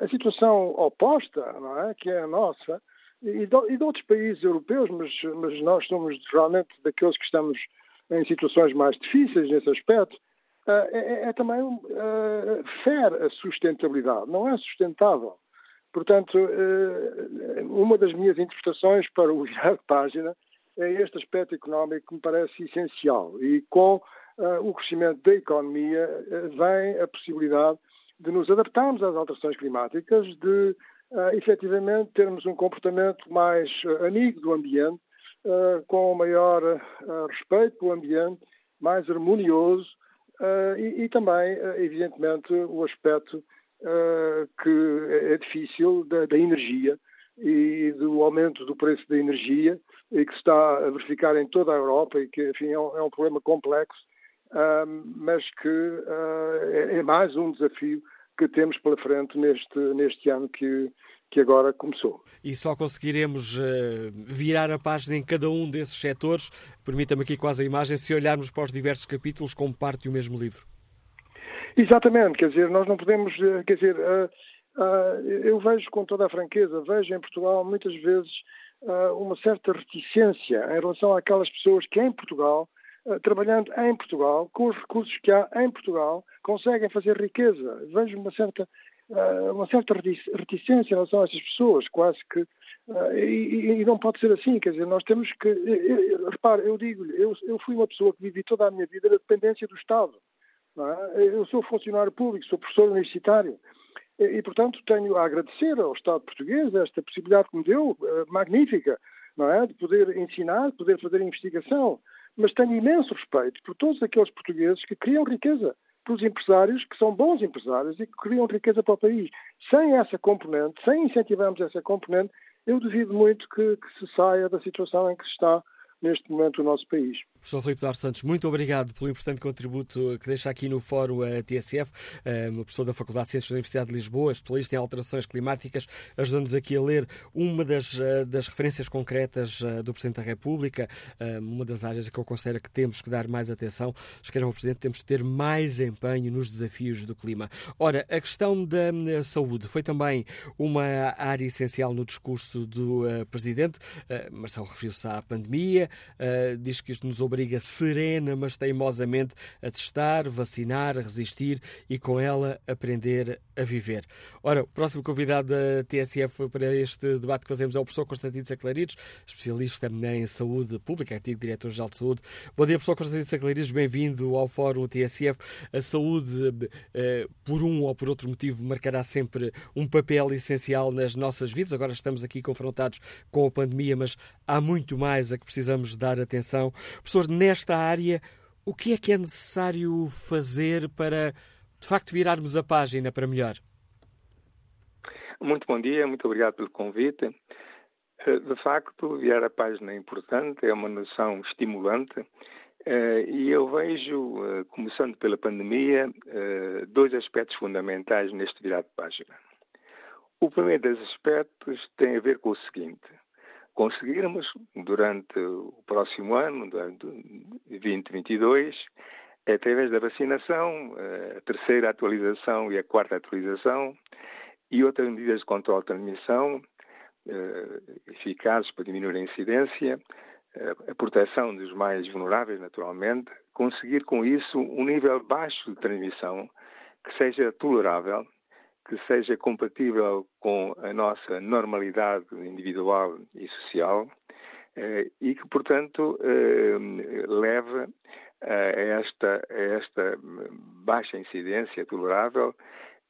Speaker 8: a situação oposta, não é, que é a nossa, e de, e de outros países europeus, mas, mas nós somos realmente daqueles que estamos em situações mais difíceis nesse aspecto, uh, é, é, também uh, a sustentabilidade, não é sustentável. Portanto, uh, uma das minhas interpretações para o virar de página é este aspecto económico que me parece essencial. E com uh, o crescimento da economia vem a possibilidade de nos adaptarmos às alterações climáticas, de efetivamente termos um comportamento mais amigo do ambiente, com maior respeito pelo ambiente, mais harmonioso e, e, também, evidentemente, o aspecto que é difícil da, da energia e do aumento do preço da energia e que se está a verificar em toda a Europa e que, enfim, é um, é um problema complexo, mas que uh, é, é, mais um desafio que temos pela frente neste, neste ano que, que agora começou.
Speaker 2: E só conseguiremos uh, virar a página em cada um desses setores, permita-me aqui quase a imagem, se olharmos para os diversos capítulos como parte do mesmo livro.
Speaker 8: Exatamente, quer dizer, nós não podemos, eh, quer dizer, uh, eu vejo com toda a franqueza, vejo em Portugal muitas vezes uma certa reticência em relação àquelas pessoas que em Portugal eh, trabalhando em Portugal, com os recursos que há em Portugal, conseguem fazer riqueza. Vejo uma certa, eh, uma certa reticência em relação a essas pessoas, quase que. Eh, e, e, não pode ser assim, quer dizer, nós temos que. Repare, eu digo-lhe, eu, eu fui uma pessoa que vivi toda a minha vida na dependência do Estado. É? Eu sou funcionário público, sou professor universitário. E, portanto, tenho a agradecer ao Estado português esta possibilidade que me deu, magnífica, não é? de poder ensinar, de poder fazer investigação mas tenho imenso respeito por todos aqueles portugueses que criam riqueza, pelos empresários que são bons empresários e que criam riqueza para o país. Sem essa componente, sem incentivarmos essa componente, eu duvido muito que, que se saia da situação em que se está neste momento o nosso país.
Speaker 2: Professor Filipe Dar Santos, muito obrigado pelo importante contributo que deixa aqui no Fórum eh, TSF, eh, professor da Faculdade de Ciências da Universidade de Lisboa, especialista em alterações climáticas, ajudando-nos aqui a ler uma das, eh, das referências concretas do Presidente da República, uma das áreas que eu considero que temos que dar mais atenção. Escreve o Presidente, temos de ter mais empenho nos desafios do clima. Ora, a questão da saúde foi também uma área essencial no discurso do Presidente. Marcelo referiu-se à pandemia, diz que isto nos obriga serena, mas teimosamente a testar, vacinar, a resistir e com ela aprender a viver. Ora, o próximo convidado da TSF para este debate que fazemos é o professor Constantino Saclarides, especialista em saúde pública, antigo diretor-geral de saúde. Bom dia, professor Constantino Saclarides, bem-vindo ao Fórum TSF. A saúde, eh, por um ou por outro motivo, marcará sempre um papel essencial nas nossas vidas. Agora estamos aqui confrontados com a pandemia, mas há muito mais a que precisamos dar atenção. Professor, nesta área, o que é que é necessário fazer para, de facto, virarmos a página para melhor?
Speaker 9: Muito bom dia, muito obrigado pelo convite. Eh, de facto, virar a página é importante, é uma noção estimulante eh, e eu vejo, eh, começando pela pandemia, dois aspectos fundamentais neste virar de página. O primeiro desses aspectos tem a ver com o seguinte: conseguirmos, durante o próximo ano, durante 2022, através da vacinação, a terceira atualização e a quarta atualização, e outras medidas de controle de transmissão eh, eficazes para diminuir a incidência, eh, a proteção dos mais vulneráveis, naturalmente, conseguir com isso um nível baixo de transmissão que seja tolerável, que seja compatível com a nossa normalidade individual e social eh, e que, portanto, leve a esta, a esta baixa incidência tolerável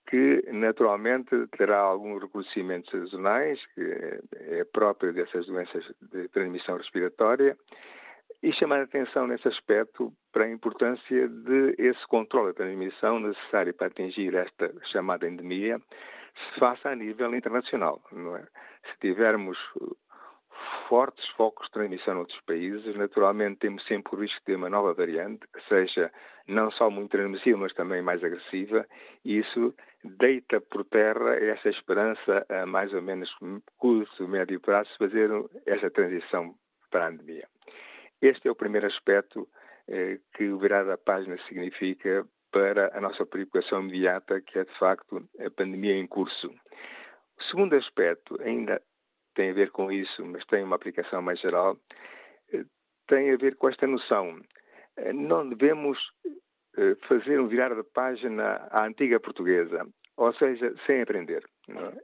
Speaker 9: que naturalmente terá alguns reconhecimentos sazonais, que é próprio dessas doenças de transmissão respiratória, e chamar a atenção nesse aspecto para a importância de esse controle da transmissão necessário para atingir esta chamada endemia se faça a nível internacional. É? Se tivermos fortes focos de transmissão noutros países. Naturalmente, temos sempre o risco de uma nova variante que seja não só muito transmissível, mas também mais agressiva, e isso deita por terra essa esperança a mais ou menos curto, médio prazo, de fazer essa transição para a endemia. Este é o primeiro aspecto eh, que o virar da página significa para a nossa preocupação imediata, que é de facto a pandemia em curso. O segundo aspecto, ainda tem a ver com isso, mas tem uma aplicação mais geral, eh, tem a ver com esta noção. Eh, não devemos eh, fazer um virar de página à antiga portuguesa, ou seja, sem aprender.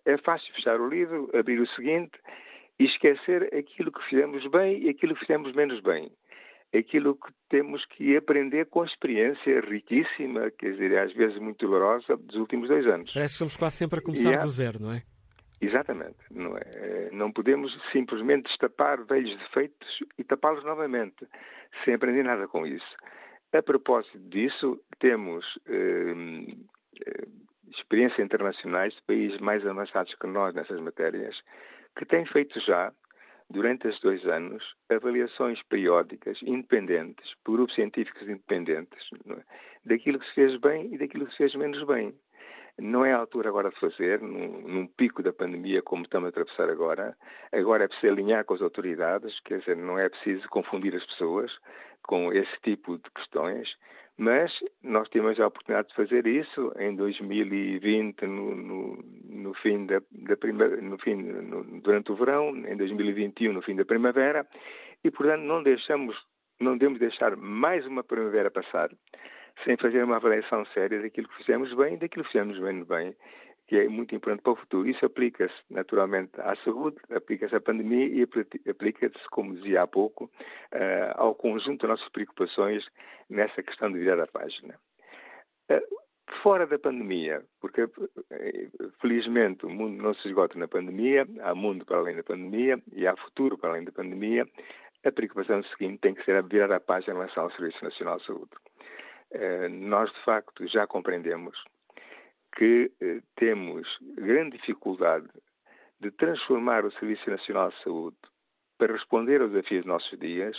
Speaker 9: É? é fácil fechar o livro, abrir o seguinte e esquecer aquilo que fizemos bem e aquilo que fizemos menos bem. Aquilo que temos que aprender com a experiência riquíssima, quer dizer, às vezes muito dolorosa, dos últimos dois anos.
Speaker 2: Parece que estamos quase sempre a começar do zero, não é?
Speaker 9: Exatamente. Não, é? não podemos simplesmente destapar velhos defeitos e tapá-los novamente, sem aprender nada com isso. A propósito disso, temos eh, eh, experiências internacionais de países mais avançados que nós nessas matérias, que têm feito já, durante estes dois anos, avaliações periódicas independentes, por grupos científicos independentes, é? daquilo que se fez bem e daquilo que se fez menos bem. Não é a altura agora de fazer, num, num, pico da pandemia como estamos a atravessar agora. Agora é preciso alinhar com as autoridades, quer dizer, não é preciso confundir as pessoas com esse tipo de questões, mas nós tivemos a oportunidade de fazer isso em 2020, no, no, no fim da, da no fim, no, durante o verão, em 2021, no fim da primavera, e portanto não deixamos, não devemos deixar mais uma primavera passar sem fazer uma avaliação séria daquilo que fizemos bem e daquilo que fizemos menos bem, que é muito importante para o futuro. Isso aplica-se naturalmente à saúde, aplica-se à pandemia e aplica-se, como dizia há pouco, uh, ao conjunto das nossas preocupações nessa questão de virar a página. Uh, fora da pandemia, porque eh, felizmente o mundo não se esgota na pandemia, há mundo para além da pandemia e há futuro para além da pandemia, a preocupação seguinte tem que ser a virar a página em relação ao Serviço Nacional de Saúde. Eh, nós de facto já compreendemos que eh, temos grande dificuldade de transformar o Serviço Nacional de Saúde para responder aos desafios dos nossos dias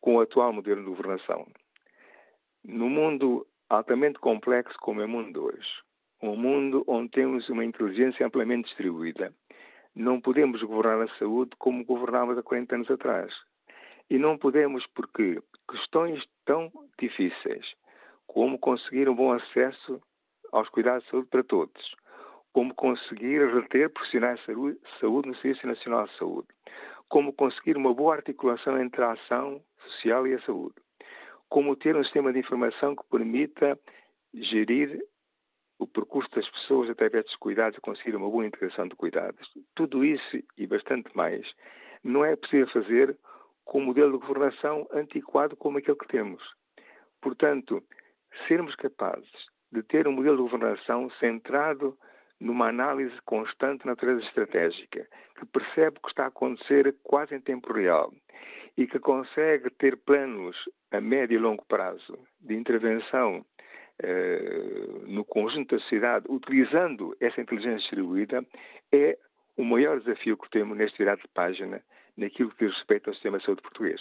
Speaker 9: com o atual modelo de governação. No mundo altamente complexo como é o mundo hoje, um mundo onde temos uma inteligência amplamente distribuída, não podemos governar a saúde como governávamos há 40 anos atrás. E não podemos porque questões tão difíceis como conseguir um bom acesso aos cuidados de saúde para todos, como conseguir reter profissionais de saúde no Serviço Nacional de Saúde, como conseguir uma boa articulação entre a ação social e a saúde, como ter um sistema de informação que permita gerir o percurso das pessoas através dos cuidados e conseguir uma boa integração de cuidados. Tudo isso e bastante mais não é possível fazer com um modelo de governação antiquado como aquele que temos. Portanto, sermos capazes de ter um modelo de governação centrado numa análise constante de natureza estratégica, que percebe o que está a acontecer quase em tempo real e que consegue ter planos a médio e longo prazo de intervenção eh, no conjunto da sociedade, utilizando essa inteligência distribuída, é o maior desafio que temos neste virado de página naquilo que diz respeito ao sistema de saúde português.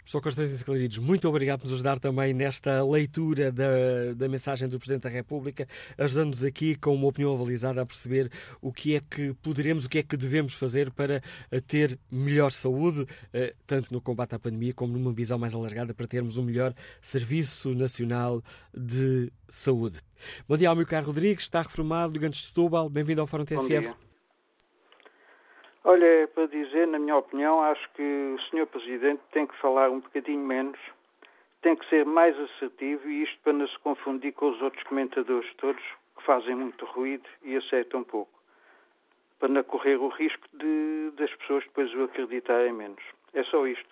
Speaker 2: Professor Constantino Clarides, muito obrigado por nos ajudar também nesta leitura da, da mensagem do Presidente da República, ajudando-nos aqui com uma opinião avalizada a perceber o que é que poderemos, o que é que devemos fazer para eh, ter melhor saúde, eh, tanto no combate à pandemia como numa visão mais alargada para termos um melhor Serviço Nacional de Saúde. Bom dia ao meu caro Rodrigues, está reformado, Ligantes de Setúbal, bem-vindo ao Fórum TSF.
Speaker 10: Olha, para dizer, na minha opinião, acho que o Sr. Presidente tem que falar um bocadinho menos, tem que ser mais assertivo e isto para não se confundir com os outros comentadores todos que fazem muito ruído e acertam pouco, para não correr o risco de, das pessoas depois o acreditarem menos. É só isto.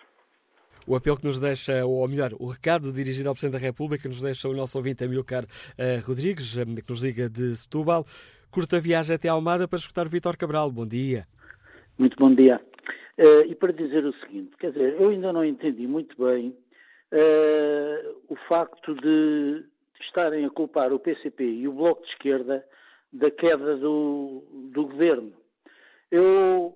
Speaker 2: O apelo que nos deixa, ou melhor, o recado dirigido ao Presidente da República, nos deixa o nosso ouvinte Amilcar uh, Rodrigues, eh, que nos liga de Setúbal. Curta viagem até Almada para escutar Vítor Cabral. Bom dia.
Speaker 11: Muito bom dia. Uh, e para dizer o seguinte, quer dizer, eu ainda não entendi muito bem uh, o facto de estarem a culpar o PCP e o Bloco de Esquerda da queda do, do governo. Eu,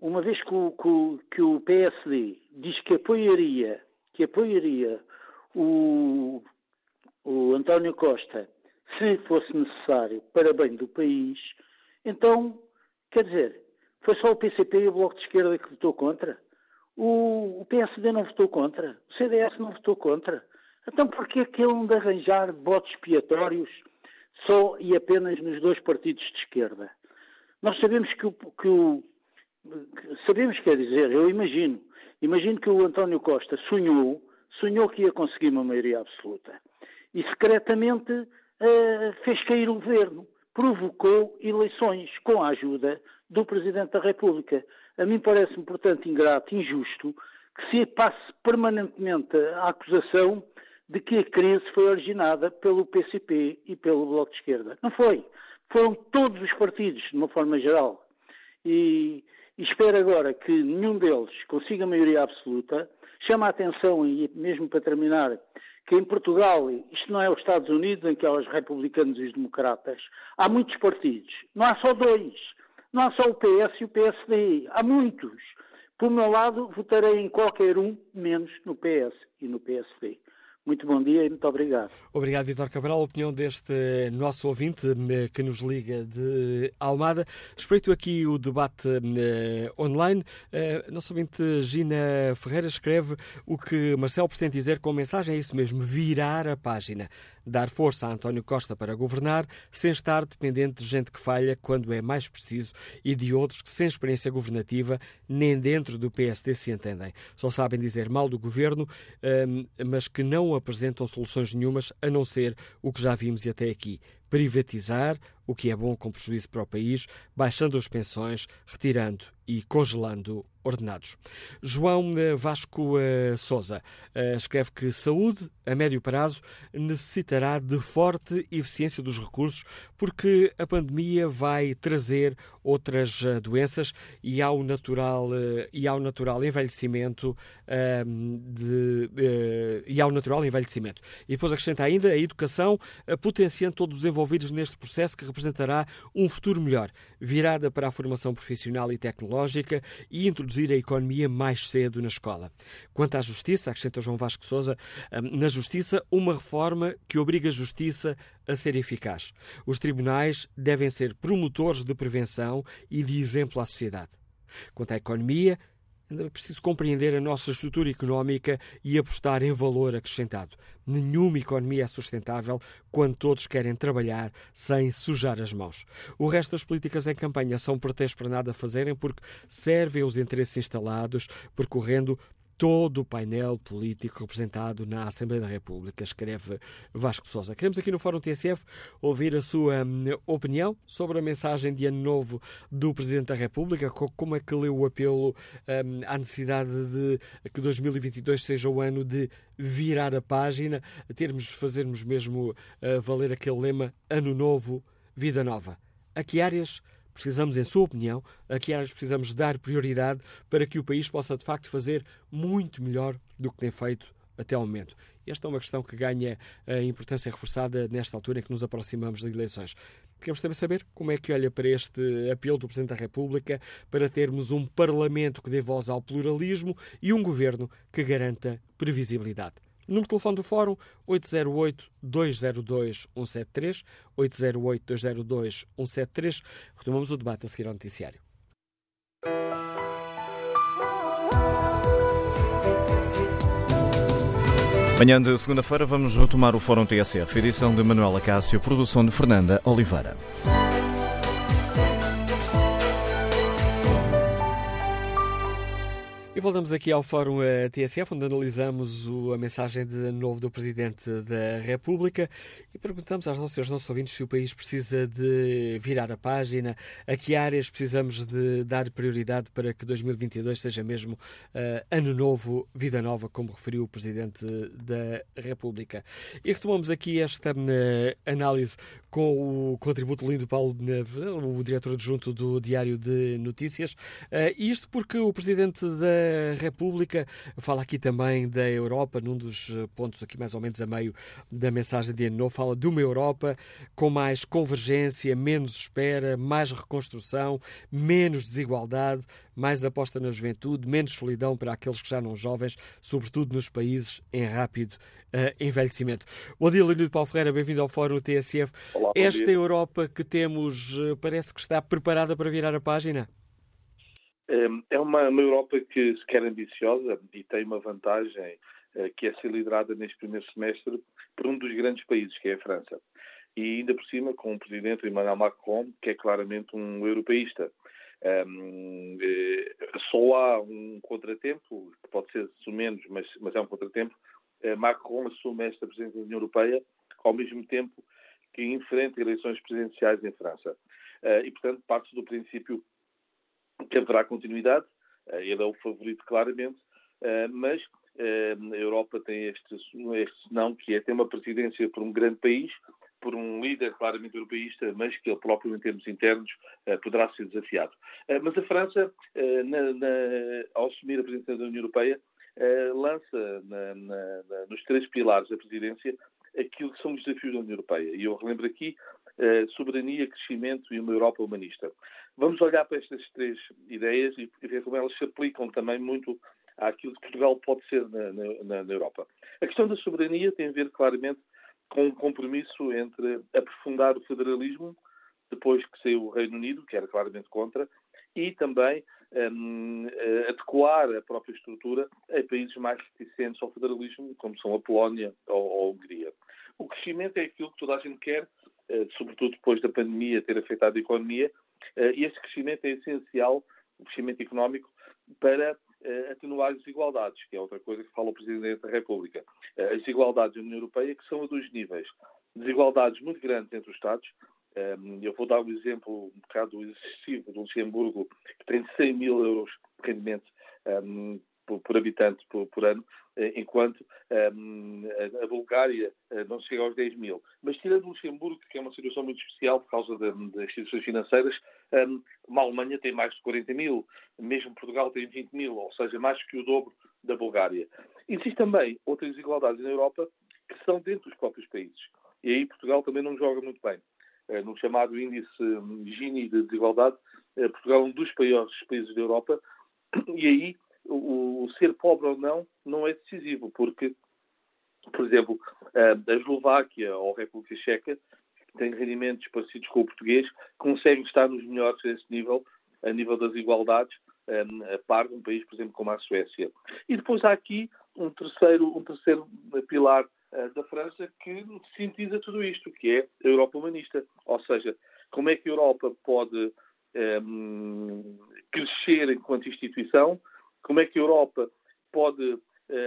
Speaker 11: uma vez que o, que o PSD diz que apoiaria, que apoiaria o, o António Costa se fosse necessário para bem do país, então, quer dizer, foi só o PCP e o Bloco de Esquerda que votou contra? O, o PSD não votou contra? O CDS não votou contra? Então porquê que ele de arranjar votos expiatórios só e apenas nos dois partidos de esquerda? Nós sabemos que o, que o sabemos, quer dizer, eu imagino, imagino que o António Costa sonhou, sonhou que ia conseguir uma maioria absoluta e secretamente uh, fez cair o governo, provocou eleições com a ajuda do Presidente da República. A mim parece-me, portanto, ingrato, injusto, que se passe permanentemente a acusação de que a crise foi originada pelo PCP e pelo Bloco de Esquerda. Não foi. foram todos os partidos, de uma forma geral. E, e espero agora que nenhum deles consiga maioria absoluta. Chama a atenção, e mesmo para terminar, que em Portugal, isto não é os Estados Unidos, em que há os republicanos e os democratas, há muitos partidos. Não há só dois. Não há só o PS e o PSD. Há muitos. Por meu lado, votarei em qualquer um, menos no PS e no PSD. Muito bom dia e muito obrigado.
Speaker 2: Obrigado, Vitor Cabral. A opinião deste nosso ouvinte eh, que nos liga de Almada. Respeito aqui o debate uh, online. Uh, nosso ouvinte Gina Ferreira escreve o que Marcelo pretende dizer com a mensagem é isso mesmo, virar a página dar força a António Costa para governar, sem estar dependente de gente que falha quando é mais preciso e de outros que, sem experiência governativa, nem dentro do PSD se entendem. Só sabem dizer mal do governo, hum, mas que não apresentam soluções nenhumas, a não ser o que já vimos até aqui. Privatizar, o que é bom com prejuízo para o país, baixando as pensões, retirando e congelando ordenados. João eh, Vasco eh, Souza eh, escreve que saúde, a médio prazo, necessitará de forte eficiência dos recursos, porque a pandemia vai trazer outras doenças e ao natural, e ao natural envelhecimento ehm, de, e ao natural envelhecimento. E depois acrescenta ainda a educação, potenciando todos os envolvidos neste processo que representará um futuro melhor, virada para a formação profissional e tecnológica e introduzir a economia mais cedo na escola. Quanto à justiça, acrescenta João Vasco Souza, hum, na justiça, uma reforma que obriga a justiça a ser eficaz. Os tribunais devem ser promotores de prevenção e de exemplo à sociedade. Quanto à economia, Ainda é preciso compreender a nossa estrutura económica e apostar em valor acrescentado. Nenhuma economia é sustentável quando todos querem trabalhar sem sujar as mãos. O resto das políticas em campanha são pretextos para nada fazerem porque servem os interesses instalados, percorrendo todo o painel político representado na Assembleia da República, escreve Vasco Sousa. Queremos aqui no Fórum TSF ouvir a sua hum, opinião sobre a mensagem de ano novo do Presidente da República, como é que leu o apelo hum, à necessidade de que 2022 seja o ano de virar a página, termos, fazermos mesmo uh, valer aquele lema Ano Novo, Vida Nova. A que áreas precisamos, em sua opinião, a que áreas precisamos dar prioridade para que o país possa, de facto, fazer muito melhor do que tem feito até ao momento? Esta é uma questão que ganha a importância reforçada nesta altura em que nos aproximamos das eleições. Queremos também saber como é que olha para este apelo do Presidente da República para termos um Parlamento que dê voz ao pluralismo e um governo que garanta previsibilidade. Número de telefone do Fórum 808-202-173, 808-202-173. Retomamos o debate a seguir ao noticiário.
Speaker 12: Manhã de segunda-feira vamos retomar o Fórum TSF, edição de Manuela Cássio, produção de Fernanda Oliveira.
Speaker 2: E voltamos aqui ao Fórum eh, TSF, onde analisamos a mensagem de novo do Presidente da República e perguntamos aos nossos, aos nossos ouvintes se o país precisa de virar a página, a que áreas precisamos de dar prioridade para que 2022 seja mesmo uh, ano novo, vida nova, como referiu o Presidente da República. E retomamos aqui esta uh, análise com o contributo lindo Paulo o diretor adjunto do Diário de Notícias. Uh, isto porque o Presidente da República fala aqui também da Europa, num dos pontos aqui mais ou menos a meio da mensagem de ano fala de uma Europa com mais convergência, menos espera, mais reconstrução, menos desigualdade, mais aposta na juventude, menos solidão para aqueles que já não jovens, sobretudo nos países em rápido envelhecimento. Bom dia, Leonardo Paulo Ferreira, bem-vindo ao Fórum TSF. Olá, Esta dia. Europa que temos uh, parece que está preparada para virar a página?
Speaker 13: É uma, uma Europa que se quer ambiciosa e tem uma vantagem uh, que é ser liderada neste primeiro semestre por um dos grandes países, que é a França. E ainda por cima com o presidente Emmanuel Macron, que é claramente um europeísta. Um, eh, só há um contratempo, que pode ser menos, mas, mas é um contratempo. Uh, Macron assume esta presidência da União Europeia ao mesmo tempo que enfrenta eleições presidenciais em França. Uh, e, portanto, parte do princípio que haverá continuidade. Uh, ele é o favorito, claramente, mas a Europa tem este, este não que é ter uma presidência por um grande país, por um líder claramente europeísta, mas que ele próprio, em termos internos, poderá ser desafiado. Mas a França, na, na, ao assumir a presidência da União Europeia, lança na, nos três pilares da presidência aquilo que são os desafios da União Europeia. E eu relembro aqui soberania, crescimento e uma Europa humanista. Vamos olhar para estas três ideias e ver como elas se aplicam também muito àquilo que Portugal pode ser na, na, na Europa. A questão da soberania tem a ver claramente com um compromisso entre aprofundar o federalismo, depois que saiu o Reino Unido, que era claramente contra, e também um, adequar a própria estrutura a países mais reticentes ao federalismo, como são a Polónia ou a Hungria. O crescimento é aquilo que toda a gente quer, eh, sobretudo depois da pandemia ter afetado a economia, eh, e esse crescimento é essencial, o crescimento económico, para eh, atenuar as desigualdades, que é outra coisa que fala o Presidente da República. As desigualdades na União Europeia que são a dois níveis. Desigualdades muito grandes entre os Estados. Eu vou dar um exemplo um bocado excessivo do Luxemburgo, que tem 100 mil euros de rendimento por, habitante por, ano, eh, enquanto a, Bulgária eh, não chega aos 10 mil. Mas tirando o Luxemburgo, que é uma situação muito especial por causa das instituições financeiras, a Alemanha tem mais de 40 mil, mesmo Portugal tem 20 mil, ou seja, mais que o dobro da Bulgária. Existem também outras desigualdades na Europa que são dentro dos próprios países. E aí Portugal também não joga muito bem. Uh, no chamado índice Gini de desigualdade, uh, Portugal é um dos piores países da Europa, e aí o, o, ser pobre ou não não é decisivo, porque, por exemplo, a Eslováquia ou a República Checa, que têm rendimentos parecidos com o português, conseguem estar nos melhores a esse nível, a nível das igualdades, a par de um país, por exemplo, como a Suécia. E depois há aqui um terceiro, um terceiro pilar da França que sintetiza tudo isto, que é a Europa humanista. Ou seja, como é que a Europa pode um, crescer enquanto instituição, como é que a Europa pode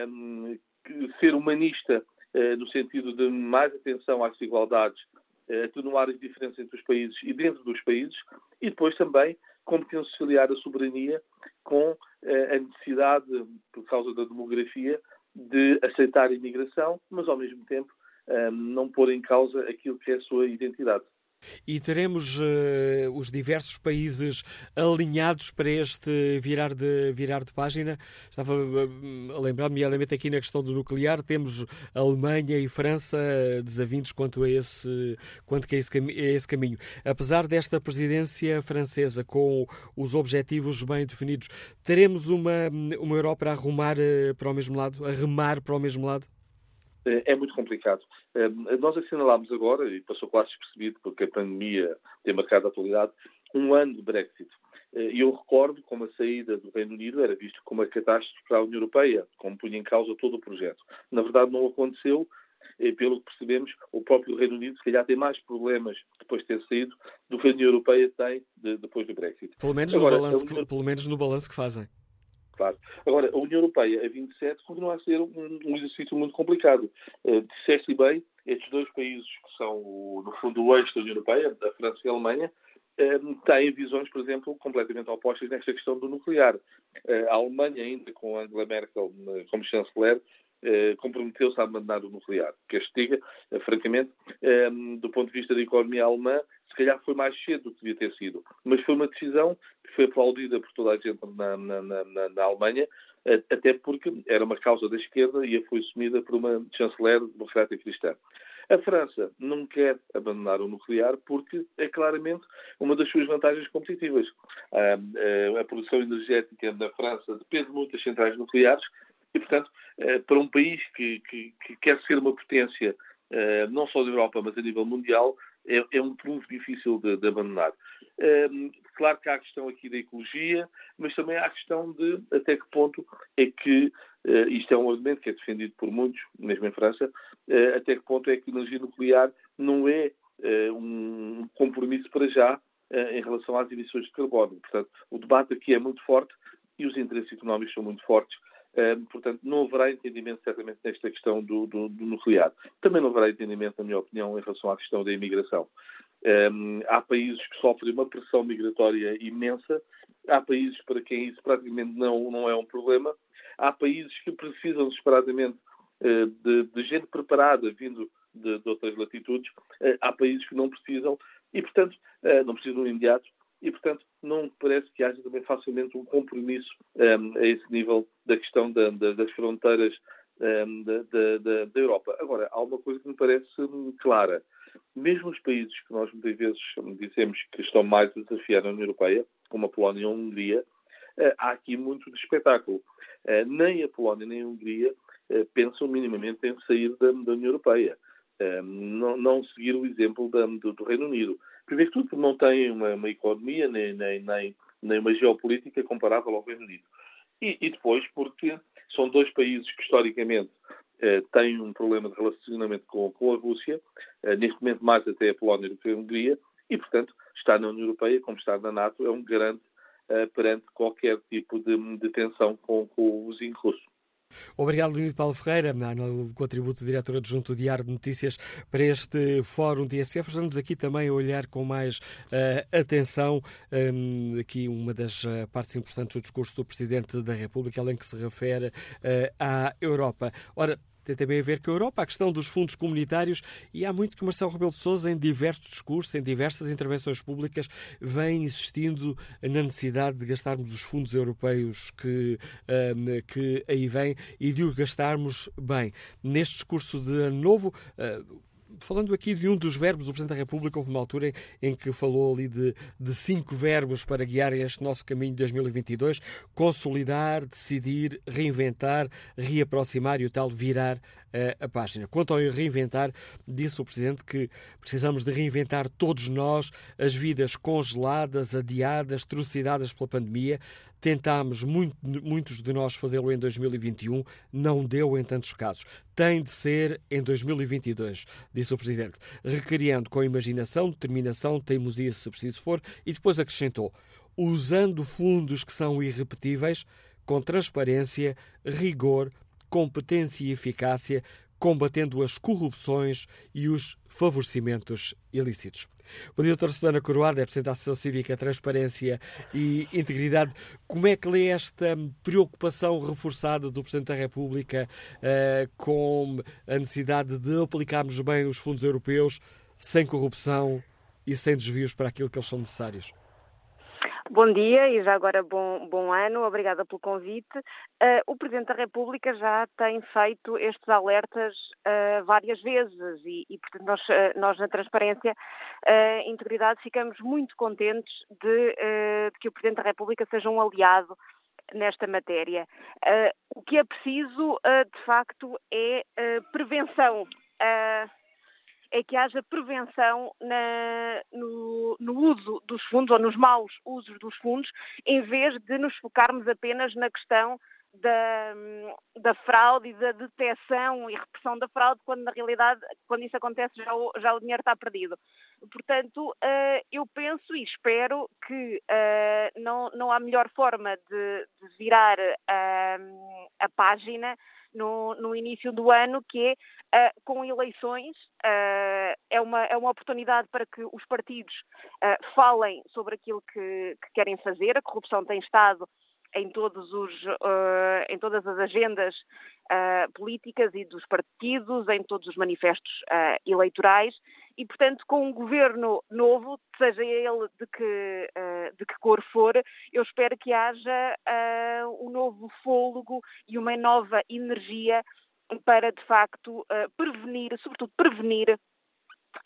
Speaker 13: um, ehm, ser humanista uh, no sentido de mais atenção às desigualdades, uh, atenuar as diferenças entre os países e dentro dos países, e depois também como conciliar a soberania com uh, a necessidade, por causa da demografia, de aceitar a imigração, mas ao mesmo tempo um, ehm, não pôr em causa aquilo que é a sua identidade.
Speaker 2: E teremos uh, os diversos países alinhados para este virar de, virar de página. Estava uh, a lembrar, nomeadamente aqui na questão do nuclear, temos Alemanha e França desavindos quanto a esse, quanto a esse, a esse caminho. Apesar desta presidência francesa com os objetivos bem definidos, teremos uma, uma Europa a arrumar uh, para o mesmo lado, a remar para o mesmo lado?
Speaker 13: Eh, é muito complicado. Eh, nós assinalámos agora, e passou quase despercebido porque a pandemia tem marcado a atualidade, um ano de Brexit. Eh, e eu recordo como a saída do Reino Unido era visto como uma catástrofe para a União Europeia, como punha em causa todo o projeto. Na verdade, não aconteceu. E, pelo que percebemos, o próprio Reino Unido, se calhar, tem mais problemas depois de ter saído do que a União Europeia tem de, depois do Brexit.
Speaker 2: Pelo menos, Agora, no balanço, pelo menos no balanço que fazem
Speaker 13: claro. Agora, a União Europeia a 27 continua a ser um, um exercício muito complicado. Uh, disseste bem, estes dois países que são, no fundo, o eixo da União Europeia, a França e a Alemanha, uh, têm visões, por exemplo, completamente opostas nesta questão do nuclear. Uh, a Alemanha, ainda com Angela Merkel como chanceler, eh, comprometeu-se a abandonar o nuclear. Que este diga, eh, francamente, eh, do ponto de vista da economia alemã, se calhar foi mais cedo do que devia ter sido. Mas foi uma decisão que foi aplaudida por toda a gente na, na, na, na Alemanha, até porque era uma causa da esquerda e foi assumida por uma chanceler democrata cristã. A França não quer abandonar o nuclear porque é claramente uma das suas vantagens competitivas. A, a, a produção energética na França depende muito das centrais nucleares e, portanto, eh, para um país que, que, que quer ser uma potência, eh, não só da Europa, mas a nível mundial, é, é um trunfo difícil de, de abandonar. Ehm, claro que há a questão aqui da ecologia, mas também há a questão de até que ponto é que, eh, isto é um argumento que é defendido por muitos, mesmo em França, até que ponto é que a energia nuclear não é um compromisso para já em relação às emissões de carbono. Portanto, o debate aqui é muito forte e os interesses económicos são muito fortes portanto, não haverá entendimento, certamente, nesta questão do, do, do, nuclear. Também não haverá entendimento, na minha opinião, em relação à questão da imigração. Um, há países que sofrem uma pressão migratória imensa, há países para quem isso praticamente não, não é um problema, há países que precisam desesperadamente uh, de, de, gente preparada vindo de, de outras latitudes, há países que não precisam. E, portanto, não precisam imediato e, portanto, não parece que haja também facilmente um compromisso um, a esse nível da questão da, da, das fronteiras um, da, da, Europa. Agora, há uma coisa que me parece hum, clara. Mesmo os países que nós muitas vezes dizemos que estão mais a desafiar a União Europeia, como a Polónia e a Hungria, uh, há aqui muito de espetáculo. Uh, nem a Polónia nem a Hungria uh, pensam minimamente em sair da, União Europeia. Não, não, seguir o exemplo do Reino Unido. Primeiro tudo, porque não têm uma, uma economia nem, nem, nem, nem, uma geopolítica comparável ao Reino Unido. E, e depois porque são dois países que, historicamente, eh, têm um problema de relacionamento com, com a Rússia, eh, neste momento mais até a Polónia do que a Hungria, e, portanto, estar na União Europeia, como estar na NATO, é um garante eh, perante qualquer tipo de, de tensão com, com o vizinho russo.
Speaker 2: Obrigado, Leonido Paulo Ferreira, no contributo do diretor adjunto do Diário de Notícias para este Fórum DSF. Estamos aqui também a olhar com mais uh, atenção um, aqui uma das uh, partes importantes do discurso do Presidente da República, além que se refere uh, à Europa. Ora, tem também a ver com a Europa, a questão dos fundos comunitários, e há muito que Marcelo Rebelo de Sousa, em diversos discursos, em diversas intervenções públicas, vem insistindo na necessidade de gastarmos os fundos europeus que, um, que aí vêm e de o gastarmos bem. Neste discurso de ano novo, uh, falando aqui de um dos verbos, o Presidente da República houve uma altura em que falou ali de, de cinco verbos para guiar este nosso caminho de 2022: consolidar, decidir, reinventar, reaproximar e o tal virar uh, a página. Quanto ao reinventar, disse o Presidente que precisamos de reinventar todos nós as vidas congeladas, adiadas, trucidadas pela pandemia, Tentámos, muito, muitos de nós, fazê-lo em 2021, não deu em tantos casos. Tem de ser em 2022, disse o Presidente, recriando com imaginação, determinação, teimosia, se preciso for, e depois acrescentou: usando fundos que são irrepetíveis, com transparência, rigor, competência e eficácia, combatendo as corrupções e os favorecimentos ilícitos. Bom dia, doutora Susana Coroada, é Presidente da Associação Cívica Transparência e Integridade. Como é que lê esta preocupação reforçada do Presidente da República uh, com a necessidade de aplicarmos bem os fundos europeus sem corrupção e sem desvios para aquilo que eles são necessários?
Speaker 14: Bom dia e já agora bom, bom ano, obrigada pelo convite. Uh, o Presidente da República já tem feito estes alertas uh, várias vezes e, e portanto, nós, uh, nós, na Transparência Integridade ficamos muito contentes de, de, que o Presidente da República seja um aliado nesta matéria. o que é preciso, de facto, é prevenção é que haja prevenção na, no, no, uso dos fundos ou nos maus usos dos fundos, em vez de nos focarmos apenas na questão da, da fraude e da detecção e repressão da fraude, quando na realidade, quando isso acontece, já o, já o dinheiro está perdido. Portanto, uh, eu penso e espero que uh, não, não há melhor forma de, de virar uh, a página no, no início do ano, que é uh, com eleições, uh, é, uma, é uma oportunidade para que os partidos uh, falem sobre aquilo que, que, querem fazer. A corrupção tem estado em, todos os, em todas as agendas políticas e dos partidos, em todos os manifestos eleitorais, e, portanto, com um governo novo, seja ele de que, uh, de que cor for, eu espero que haja uh, um novo fôlego e uma nova energia para, de facto, uh, prevenir, sobretudo prevenir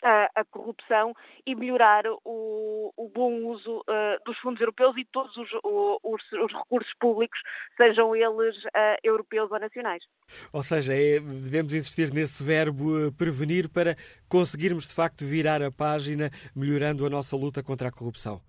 Speaker 14: a, a, corrupção e melhorar o, o bom uso uh, dos fundos europeus e todos os, os, os recursos públicos, sejam eles uh, europeus ou nacionais.
Speaker 2: Ou seja, é, devemos insistir nesse verbo prevenir para conseguirmos de facto virar a página, melhorando a nossa luta contra a corrupção.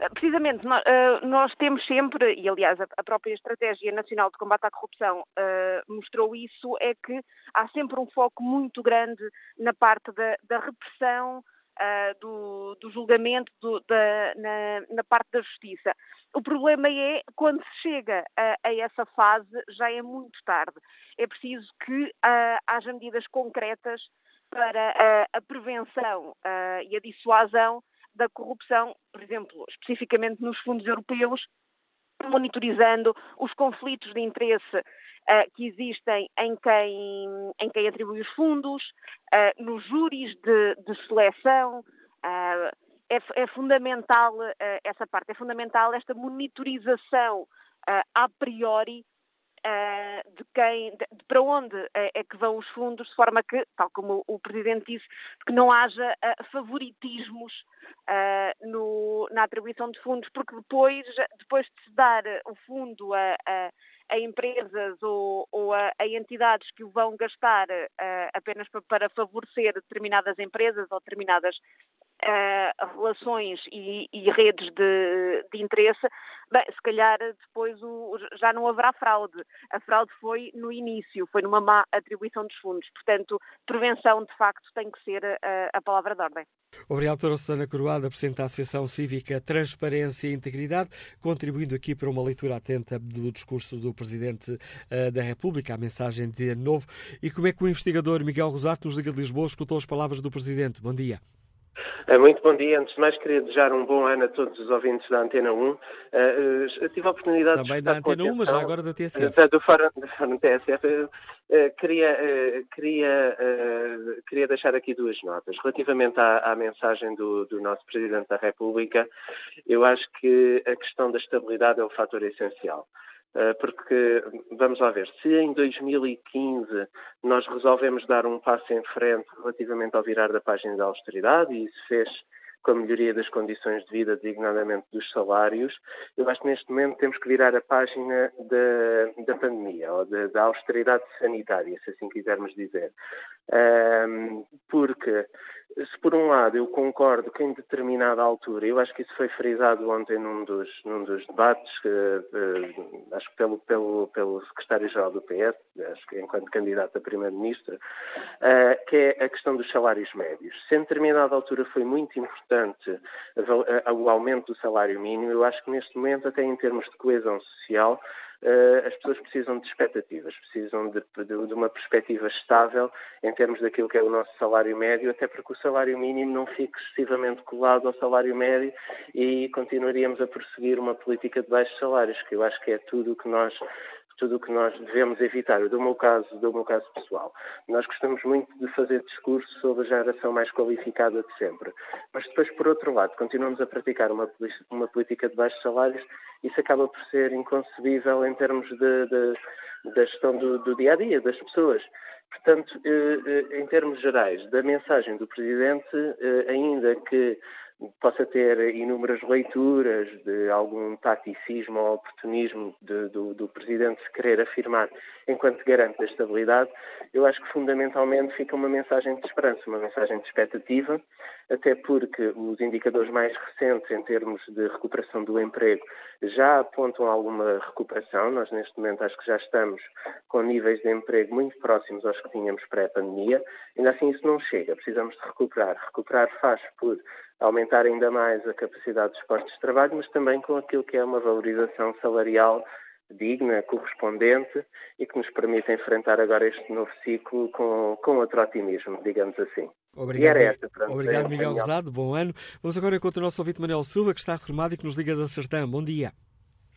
Speaker 14: Eh, precisamente, eh, nós temos sempre, e aliás a própria Estratégia Nacional de Combate à Corrupção eh, mostrou isso, é que há sempre um foco muito grande na parte da, da repressão, do, do, julgamento, do, da, na, na, parte da justiça. O problema é quando se chega a, a, essa fase, já é muito tarde. É preciso que uh, haja medidas concretas para a prevenção uh, e a dissuasão da corrupção, por exemplo, especificamente nos fundos europeus, monitorizando os conflitos de interesse uh, que existem em quem, em quem atribui os fundos, uh, nos júris de, de seleção. Uh, é, é, fundamental essa parte, é fundamental esta monitorização a priori de quem, de, para onde é, é, que vão os fundos, de forma que, tal como o, Presidente disse, que não haja uh, favoritismos no, na atribuição de fundos, porque depois, depois de se dar o fundo a, a a empresas ou, ou a, a, entidades que o vão gastar apenas para, para, favorecer determinadas empresas ou determinadas relações e, e redes de, de, interesse, bem, se calhar depois o, já não haverá fraude. A fraude foi no início, foi numa má atribuição dos fundos. Portanto, prevenção de facto tem que ser a, eh, a palavra de ordem.
Speaker 2: Obrigado, doutora Susana Coroada, Presidente da Associação Cívica Transparência e Integridade, contribuindo aqui para uma leitura atenta do discurso do Presidente uh, da República, a mensagem de ano novo. E como é que o investigador Miguel Rosato, nos Liga de Lisboa, escutou as palavras do Presidente? Bom dia.
Speaker 15: Eh, muito bom dia. Antes de mais, queria desejar um bom ano a todos os ouvintes da Antena 1. Uh, eh, tive a oportunidade
Speaker 2: Também
Speaker 15: de
Speaker 2: da Antena 1, mas agora da TSF.
Speaker 15: Uh, do Fórum, do Fórum TSF. Uh, queria, queria, queria deixar aqui duas notas. Relativamente à, à mensagem do, do, nosso Presidente da República, eu acho que a questão da estabilidade é o fator essencial. Eh, porque, vamos lá ver, se em 2015 nós resolvemos dar um passo em frente relativamente ao virar da página da austeridade, e isso fez com a melhoria das condições de vida, designadamente dos salários, eu acho que neste momento temos que virar a página da, da pandemia, ou da, da austeridade sanitária, se assim quisermos dizer. Um, porque se por um lado eu concordo que em determinada altura, eu acho que isso foi frisado ontem num dos, num dos debates, uh, acho que pelo, pelo, pelo secretário-geral do PS, acho que enquanto candidato a primeiro-ministro, uh, que é a questão dos salários médios. Se em determinada altura foi muito importante o aumento do salário mínimo, eu acho que neste momento, até em termos de coesão social, as pessoas precisam de expectativas, precisam de, de, de, uma perspectiva estável em termos daquilo que é o nosso salário médio, até porque o salário mínimo não fique excessivamente colado ao salário médio e continuaríamos a prosseguir uma política de baixos salários, que eu acho que é tudo o que nós tudo o que nós devemos evitar. do meu caso, do meu caso pessoal, nós gostamos muito de fazer discurso sobre a geração mais qualificada de sempre. Mas depois, por outro lado, continuamos a praticar uma, uma política de baixos salários, isso acaba por ser inconcebível em termos de, de, da gestão do, do dia a dia das pessoas. Portanto, eh, eh, em termos gerais, da mensagem do Presidente, eh, ainda que possa ter inúmeras leituras de algum taticismo ou oportunismo de, do, do, Presidente se querer afirmar enquanto garante da estabilidade, eu acho que fundamentalmente fica uma mensagem de esperança, uma mensagem de expectativa, até porque os indicadores mais recentes em termos de recuperação do emprego já apontam alguma recuperação. Nós, neste momento, acho que já estamos com níveis de emprego muito próximos aos que tínhamos pré-pandemia. Ainda assim, isso não chega. Precisamos de recuperar. Recuperar faz por aumentar ainda mais a capacidade dos postos de trabalho, mas também com aquilo que é uma valorização salarial digna, correspondente e que nos permite enfrentar agora este novo ciclo com, com outro otimismo, digamos assim.
Speaker 2: Obrigado, esta, pronto, Obrigado Miguel Rosado, bom ano. Vamos agora encontrar o nosso ouvinte Manuel Silva, que está reformado e que nos liga da Sertã. Bom dia.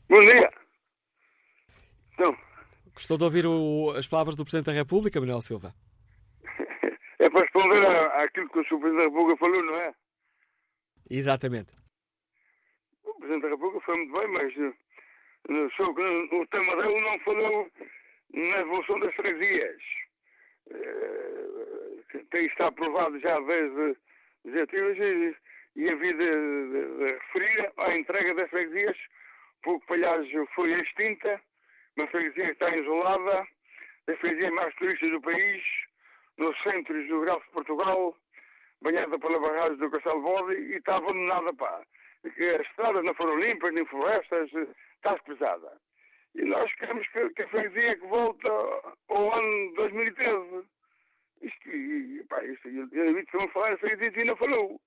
Speaker 16: Bom dia. Então.
Speaker 2: Gostou de ouvir o, as palavras do Presidente da República, Manuel Silva?
Speaker 16: É para responder àquilo que o Sr. Presidente da República falou, não é?
Speaker 2: Exatamente.
Speaker 16: O Presidente da República foi muito bem, mas que o tema dele não falou na evolução das freguesias. Uh, tem está aprovado já desde objetivos e, e a vida referida à entrega das freguesias, porque Palhares foi extinta, uma freguesia está isolada, a freguesia mais turística do país, no centro geográfico de Portugal, banhada pela barragem do Castelo Bode e está abandonada, pá. As estradas não foram limpas, nem florestas, está pesada. E nós queremos que, que a freguesia que volta ao ano 2013. Isto, e, pá, isto, eu, eu que vamos falar, a freguesia e não falou.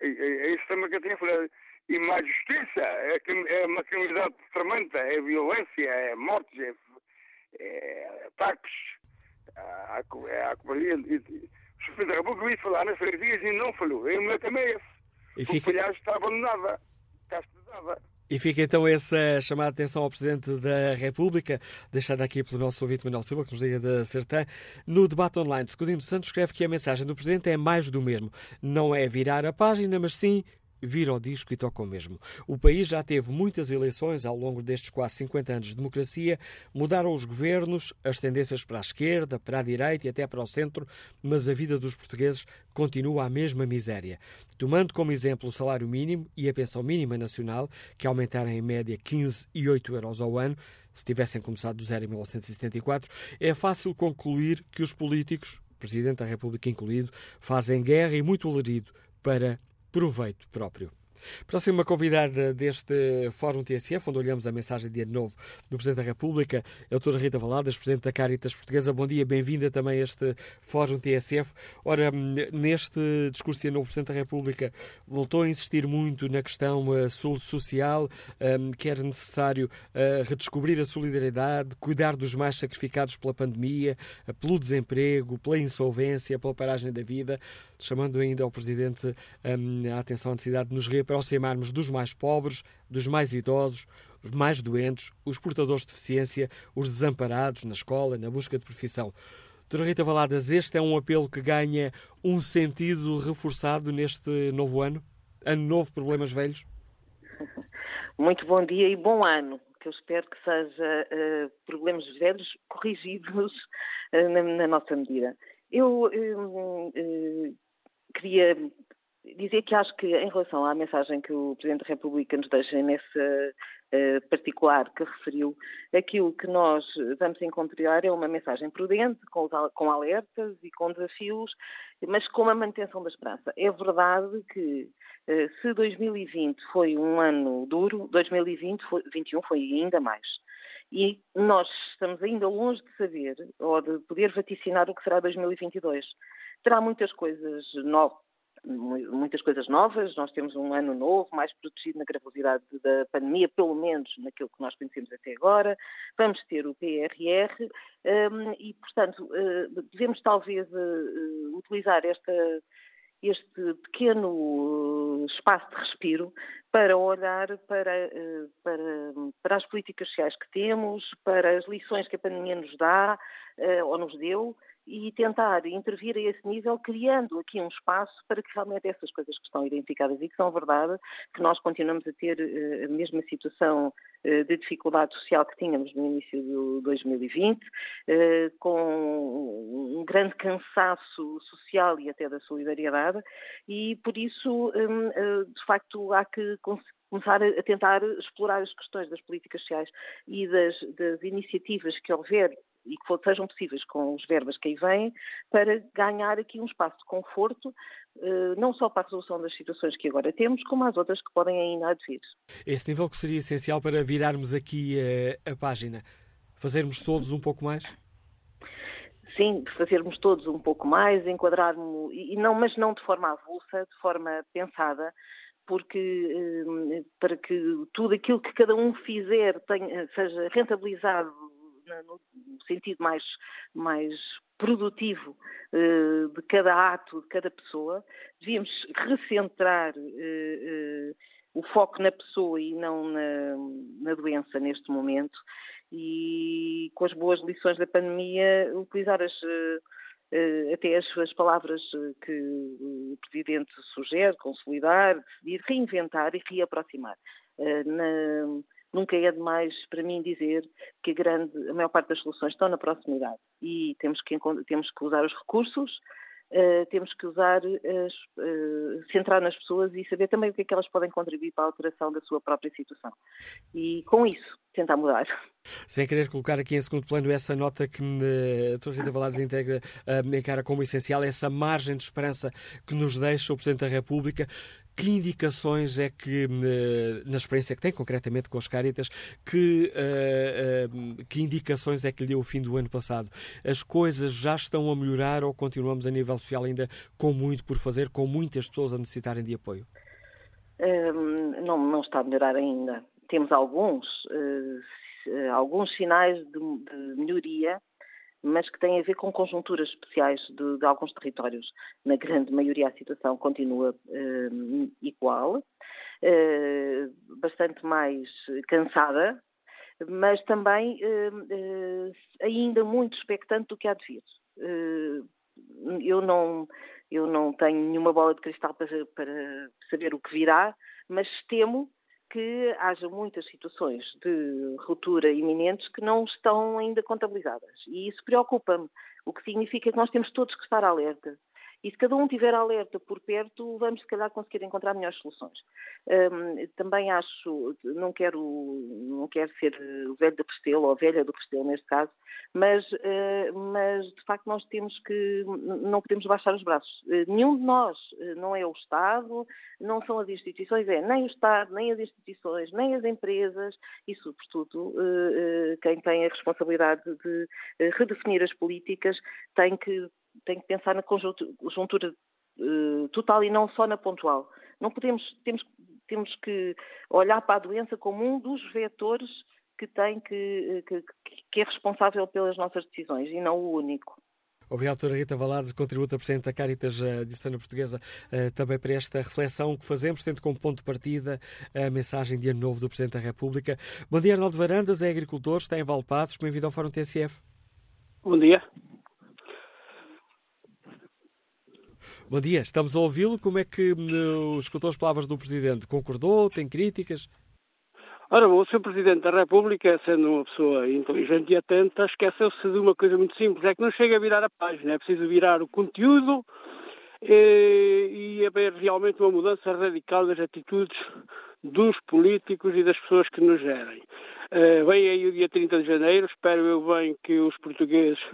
Speaker 16: É, é, é isso também que eu tinha falado. E mais justiça, é, é uma criminalidade tremenda, é violência, é mortes, é, é ataques, a, a, a, a o Presidente da República veio falar nas dias e não falou. Eu me também esse. E fica... O palhaço está abandonada, está estudada.
Speaker 2: E fica então essa chamada de atenção ao Presidente da República, deixada aqui pelo nosso ouvinte Manuel Silva, que nos liga da Sertã. No debate online, Secundino Santos escreve que a mensagem do Presidente é mais do mesmo. Não é virar a página, mas sim vira o disco e toca o mesmo. O país já teve muitas eleições ao longo destes quase 50 anos de democracia, mudaram os governos, as tendências para a esquerda, para a direita e até para o centro, mas a vida dos portugueses continua a mesma miséria. Tomando como exemplo o salário mínimo e a pensão mínima nacional, que aumentaram em média 15 e 8 euros ao ano, se tivessem começado do zero em 1974, é fácil concluir que os políticos, Presidente da República incluído, fazem guerra e muito alarido para proveito próprio. Próxima convidada deste Fórum TSF, onde olhamos a mensagem de ano novo do Presidente da República, é a doutora Rita Valadas, Presidente da Caritas Portuguesa. Bom dia, bem-vinda também a este Fórum TSF. Ora, neste discurso de ano novo, o Presidente da República voltou a insistir muito na questão uh, social, um, que era necessário uh, redescobrir a solidariedade, cuidar dos mais sacrificados pela pandemia, pelo desemprego, pela insolvência, pela paragem da vida, chamando ainda ao Presidente um, a atenção à necessidade de nos reaparar aproximarmos dos mais pobres, dos mais idosos, os mais doentes, os portadores de deficiência, os desamparados na escola, na busca de profissão. Doutora Rita Valadas, este é um apelo que ganha um sentido reforçado neste novo ano? Ano novo, problemas velhos?
Speaker 17: Muito bom dia e bom ano, que eu espero que seja uh, problemas velhos corrigidos uh, na, na, nossa medida. Eu uh, queria dizer que acho que, em relação à mensagem que o Presidente da República nos deixa nesse uh, particular que referiu, aquilo que nós vamos encontrar é uma mensagem prudente, com, alertas e com desafios, mas com a manutenção da esperança. É verdade que uh, se 2020 foi um ano duro, 2021 foi ainda mais. E nós estamos ainda longe de saber ou de poder vaticinar o que será 2022. Terá muitas coisas novas muitas coisas novas. Nós temos um ano novo, mais protegido na gravosidade da pandemia, pelo menos naquilo que nós conhecemos até agora. Vamos ter o PRR um, e, portanto, uh, devemos talvez uh, utilizar esta este pequeno espaço de respiro para olhar para, para, para, as políticas sociais que temos, para as lições que a pandemia nos dá ou nos deu e tentar intervir a esse nível, criando aqui um espaço para que realmente essas coisas que estão identificadas e que são verdade, que nós continuamos a ter uh, a mesma situação uh, de dificuldade social que tínhamos no início do 2020, uh, eh, com um grande cansaço social e até da solidariedade, e por isso, um, de facto, há que começar a tentar explorar as questões das políticas sociais e das, das iniciativas que houver e que sejam possíveis com os verbas que aí vêm, para ganhar aqui um espaço de conforto, eh, não só para a resolução das situações que agora temos, como as outras que podem ainda advir.
Speaker 2: Esse nível que seria essencial para virarmos aqui a, eh, a página, fazermos todos um pouco mais?
Speaker 17: Sim, fazermos todos um pouco mais, enquadrarmos, e não, mas não de forma avulsa, de forma pensada, porque eh, para que tudo aquilo que cada um fizer tenha, seja rentabilizado no sentido mais, mais produtivo uh, de cada ato, de cada pessoa, devíamos recentrar uh, uh, o foco na pessoa e não na, na, doença neste momento e com as boas lições da pandemia utilizar as até as, as, palavras que o Presidente sugere, consolidar, decidir, reinventar e reaproximar. Na, nunca é demais para mim dizer que a, grande, a maior parte das soluções estão na proximidade e temos que, temos que usar os recursos, uh, temos que usar, as, uh, centrar nas pessoas e saber também o que é que elas podem contribuir para a alteração da sua própria situação. E com isso, tentar mudar.
Speaker 2: Sem querer colocar aqui em segundo plano essa nota que a Torre Rita Valares integra, uh, encara como essencial, essa margem de esperança que nos deixa o Presidente da República, que indicações é que, eh, na experiência que tem, concretamente com as Caritas, que, uh, uh, que indicações é que lhe deu o fim do ano passado? As coisas já estão a melhorar ou continuamos a nível social ainda com muito por fazer, com muitas pessoas a necessitarem de apoio?
Speaker 17: Um, não, não está a melhorar ainda. Temos alguns, alguns sinais de melhoria, mas que têm a ver com conjunturas especiais de, de alguns territórios. Na grande maioria a situação continua uh, igual. bastante mais cansada, mas também ainda muito expectante do que há de vir. eu não eu não tenho nenhuma bola de cristal para, para saber o que virá, mas temo que haja muitas situações de ruptura iminentes que não estão ainda contabilizadas. E isso preocupa-me, o que significa que nós temos todos que estar alerta. E se cada um tiver alerta por perto, vamos se calhar conseguir encontrar melhores soluções. Um, também acho, não quero, não quero ser o velho da Prestelo, ou a velha do Prestelo neste caso, mas, uh, mas de facto nós temos que, não podemos baixar os braços. Uh, nenhum de nós, não é o Estado, não são as instituições, é nem o Estado, nem as instituições, nem as empresas e, sobretudo, quem tem a responsabilidade de redefinir as políticas tem que tem que pensar na conjuntura uh, total e não só na pontual. Não podemos, temos, temos que olhar para a doença como um dos vetores que tem que, que, que é responsável pelas nossas decisões e não o único.
Speaker 2: Obrigado, doutora Rita Valados, contributo a Presidente da Caritas uh, Diocesana Portuguesa, também para esta reflexão que fazemos, tendo como ponto de partida a mensagem de ano novo do Presidente da República. Bom dia, Arnaldo Varandas, é agricultor, está em Valpassos, bem-vindo ao Fórum TSF.
Speaker 18: Bom dia.
Speaker 2: Bom dia, estamos a ouvi-lo. Como é que uh, escutou as palavras do Presidente? Concordou? Tem críticas?
Speaker 18: Ora o Sr. Presidente da República, sendo uma pessoa inteligente e atenta, esqueceu-se de uma coisa muito simples, é que não chega a virar a página, é preciso virar o conteúdo e, eh, e haver realmente uma mudança radical das atitudes dos políticos e das pessoas que nos gerem. Uh, vem aí o dia 30 de janeiro, espero eu bem que os portugueses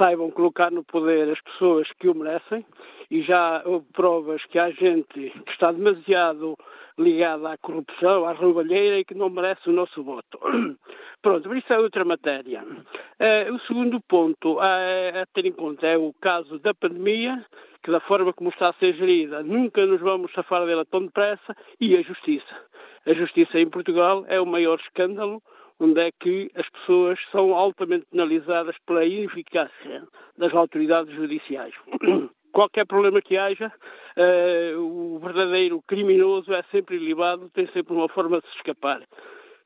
Speaker 18: saibam colocar no poder as pessoas que o merecem e já houve provas que há gente que está demasiado ligada à corrupção, à roubalheira e que não merece o nosso voto. Pronto, mas isso é outra matéria. Uh, o segundo ponto a, a ter em conta é o caso da pandemia, que da forma como está a ser gerida nunca nos vamos safar dela tão depressa, e a justiça. A justiça em Portugal é o maior escândalo onde é que as pessoas são altamente penalizadas pela ineficácia das autoridades judiciais. Qualquer problema que haja, uh, o verdadeiro criminoso é sempre ilibado, tem sempre uma forma de se escapar.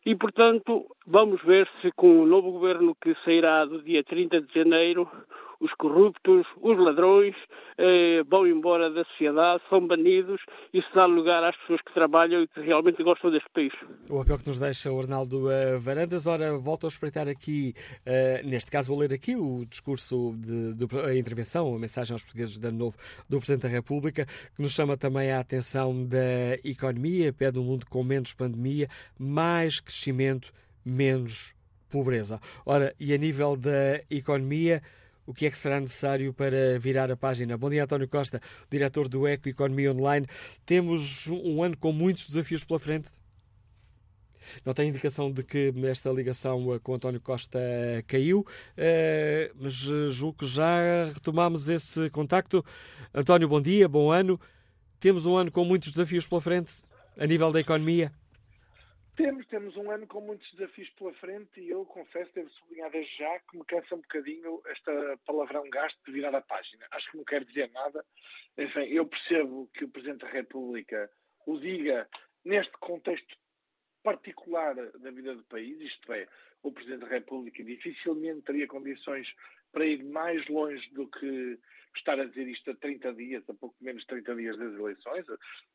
Speaker 18: E, portanto, vamos ver se com o novo governo que sairá do dia 30 de janeiro, os corruptos, os ladrões eh, vão embora da sociedade, são banidos e se dá lugar às pessoas que trabalham e que realmente gostam deste país.
Speaker 2: O papel que nos deixa o Arnaldo Varandas. Ora, volto a espreitar aqui, uh, neste caso vou ler aqui o discurso, de, de, a intervenção, a mensagem aos portugueses de ano novo do Presidente da República, que nos chama também a atenção da economia, pede um mundo com menos pandemia, mais crescimento, menos pobreza. Ora, e a nível da economia, o que é que será necessário para virar a página. Bom dia, António Costa, diretor do Eco Economia Online. Temos um ano com muitos desafios pela frente. Não tem indicação de que esta ligação eh, com António Costa caiu, eh, mas eh, julgo que já retomamos esse contacto. António, bom dia, bom ano. Temos um ano com muitos desafios pela frente a nível da economia.
Speaker 19: Temos, temos um ano com muitos desafios pela frente e eu confesso, devo sublinhar desde já que me cansa um bocadinho esta palavrão gasto de virar a página. Acho que não quer dizer nada. Enfim, eu percebo que o Presidente da República o diga neste contexto particular da vida do país, isto é, o Presidente da República dificilmente teria condições para ir mais longe do que estar a dizer isto a 30 dias, a pouco menos de 30 dias das eleições,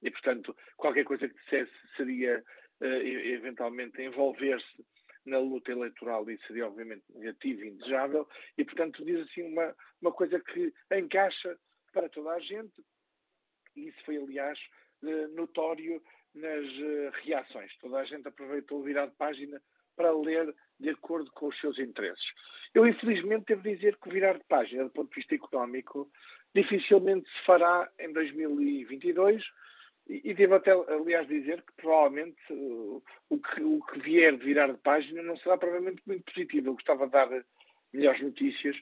Speaker 19: e, portanto, qualquer coisa que dissesse seria eventualmente envolver-se na luta eleitoral e seria obviamente negativo e indesejável e portanto diz assim uma, uma coisa que encaixa para toda a gente e isso foi aliás uh, notório nas uh, reações. Toda a gente aproveitou virar de página para ler de acordo com os seus interesses. Eu, infelizmente, devo dizer que virar de página, do ponto de vista económico, dificilmente se fará em 2022 e, devo até, aliás, dizer que provavelmente uh, o, que, o que vier de virar de página não será provavelmente muito positivo. Eu gostava de dar melhores notícias,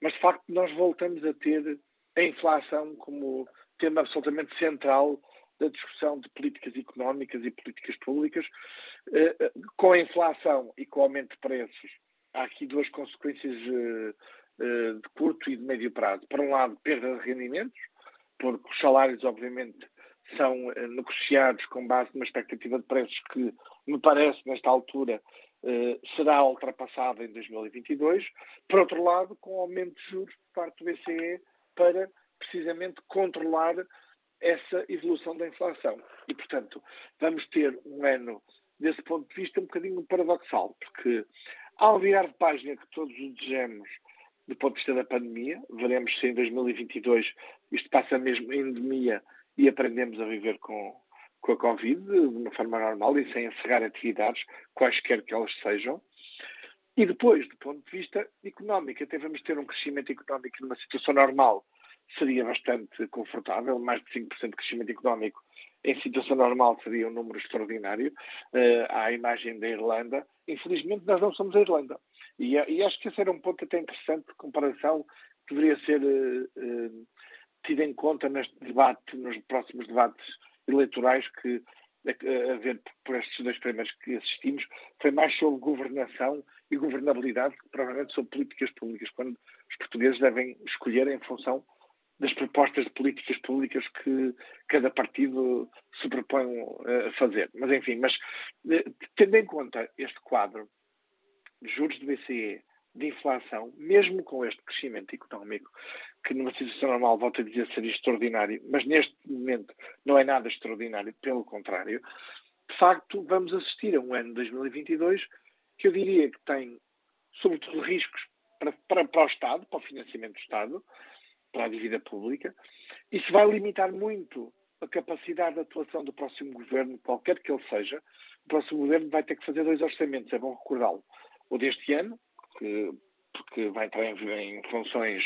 Speaker 19: mas de facto nós voltamos a ter a inflação como tema absolutamente central da discussão de políticas económicas e políticas públicas. Uh, uh, com a inflação e com o aumento de preços, há aqui duas consequências de curto e de médio prazo. Por um lado, perda de rendimentos, porque os salários, obviamente, são eh, negociados com base numa expectativa de preços que, me parece, nesta altura, eh, será ultrapassada em 2022. Por outro lado, com aumento de juros por parte do BCE para, precisamente, controlar essa evolução da inflação. E, portanto, vamos ter um ano, desse ponto de vista, um bocadinho paradoxal, porque ao virar de página que todos o desejamos do ponto de vista da pandemia, veremos se em 2022 isto passa mesmo em endemia e aprendemos a viver com, com a Covid de uma forma normal e sem encerrar atividades, quaisquer que elas sejam. E depois, do ponto de vista económico, até vamos ter um crescimento económico numa situação normal, seria bastante confortável, mais de 5% de crescimento económico em situação normal seria um número extraordinário. Uh, à imagem da Irlanda, infelizmente nós não somos a Irlanda. E, e, acho que esse era um ponto até interessante de comparação que deveria ser uh, uh, tido em conta neste debate, nos próximos debates eleitorais que, a, a ver por estes dois primeiros que assistimos, foi mais sobre governação e governabilidade que provavelmente sobre políticas públicas, quando os portugueses devem escolher em função das propostas de políticas públicas que cada partido se propõe a fazer. Mas, enfim, mas eh, tendo em conta este quadro de juros do BCE, de inflação, mesmo com este crescimento económico, que numa situação normal, volta a dizer, seria extraordinário, mas neste momento não é nada extraordinário, pelo contrário, de facto, vamos assistir a um ano de 2022 que eu diria que tem, sobretudo, riscos para, para, para o Estado, para o financiamento do Estado, para a dívida pública. Isso vai limitar muito a capacidade de atuação do próximo governo, qualquer que ele seja. O próximo governo vai ter que fazer dois orçamentos, é bom recordá-lo. O deste ano, que, porque vai entrar em, funções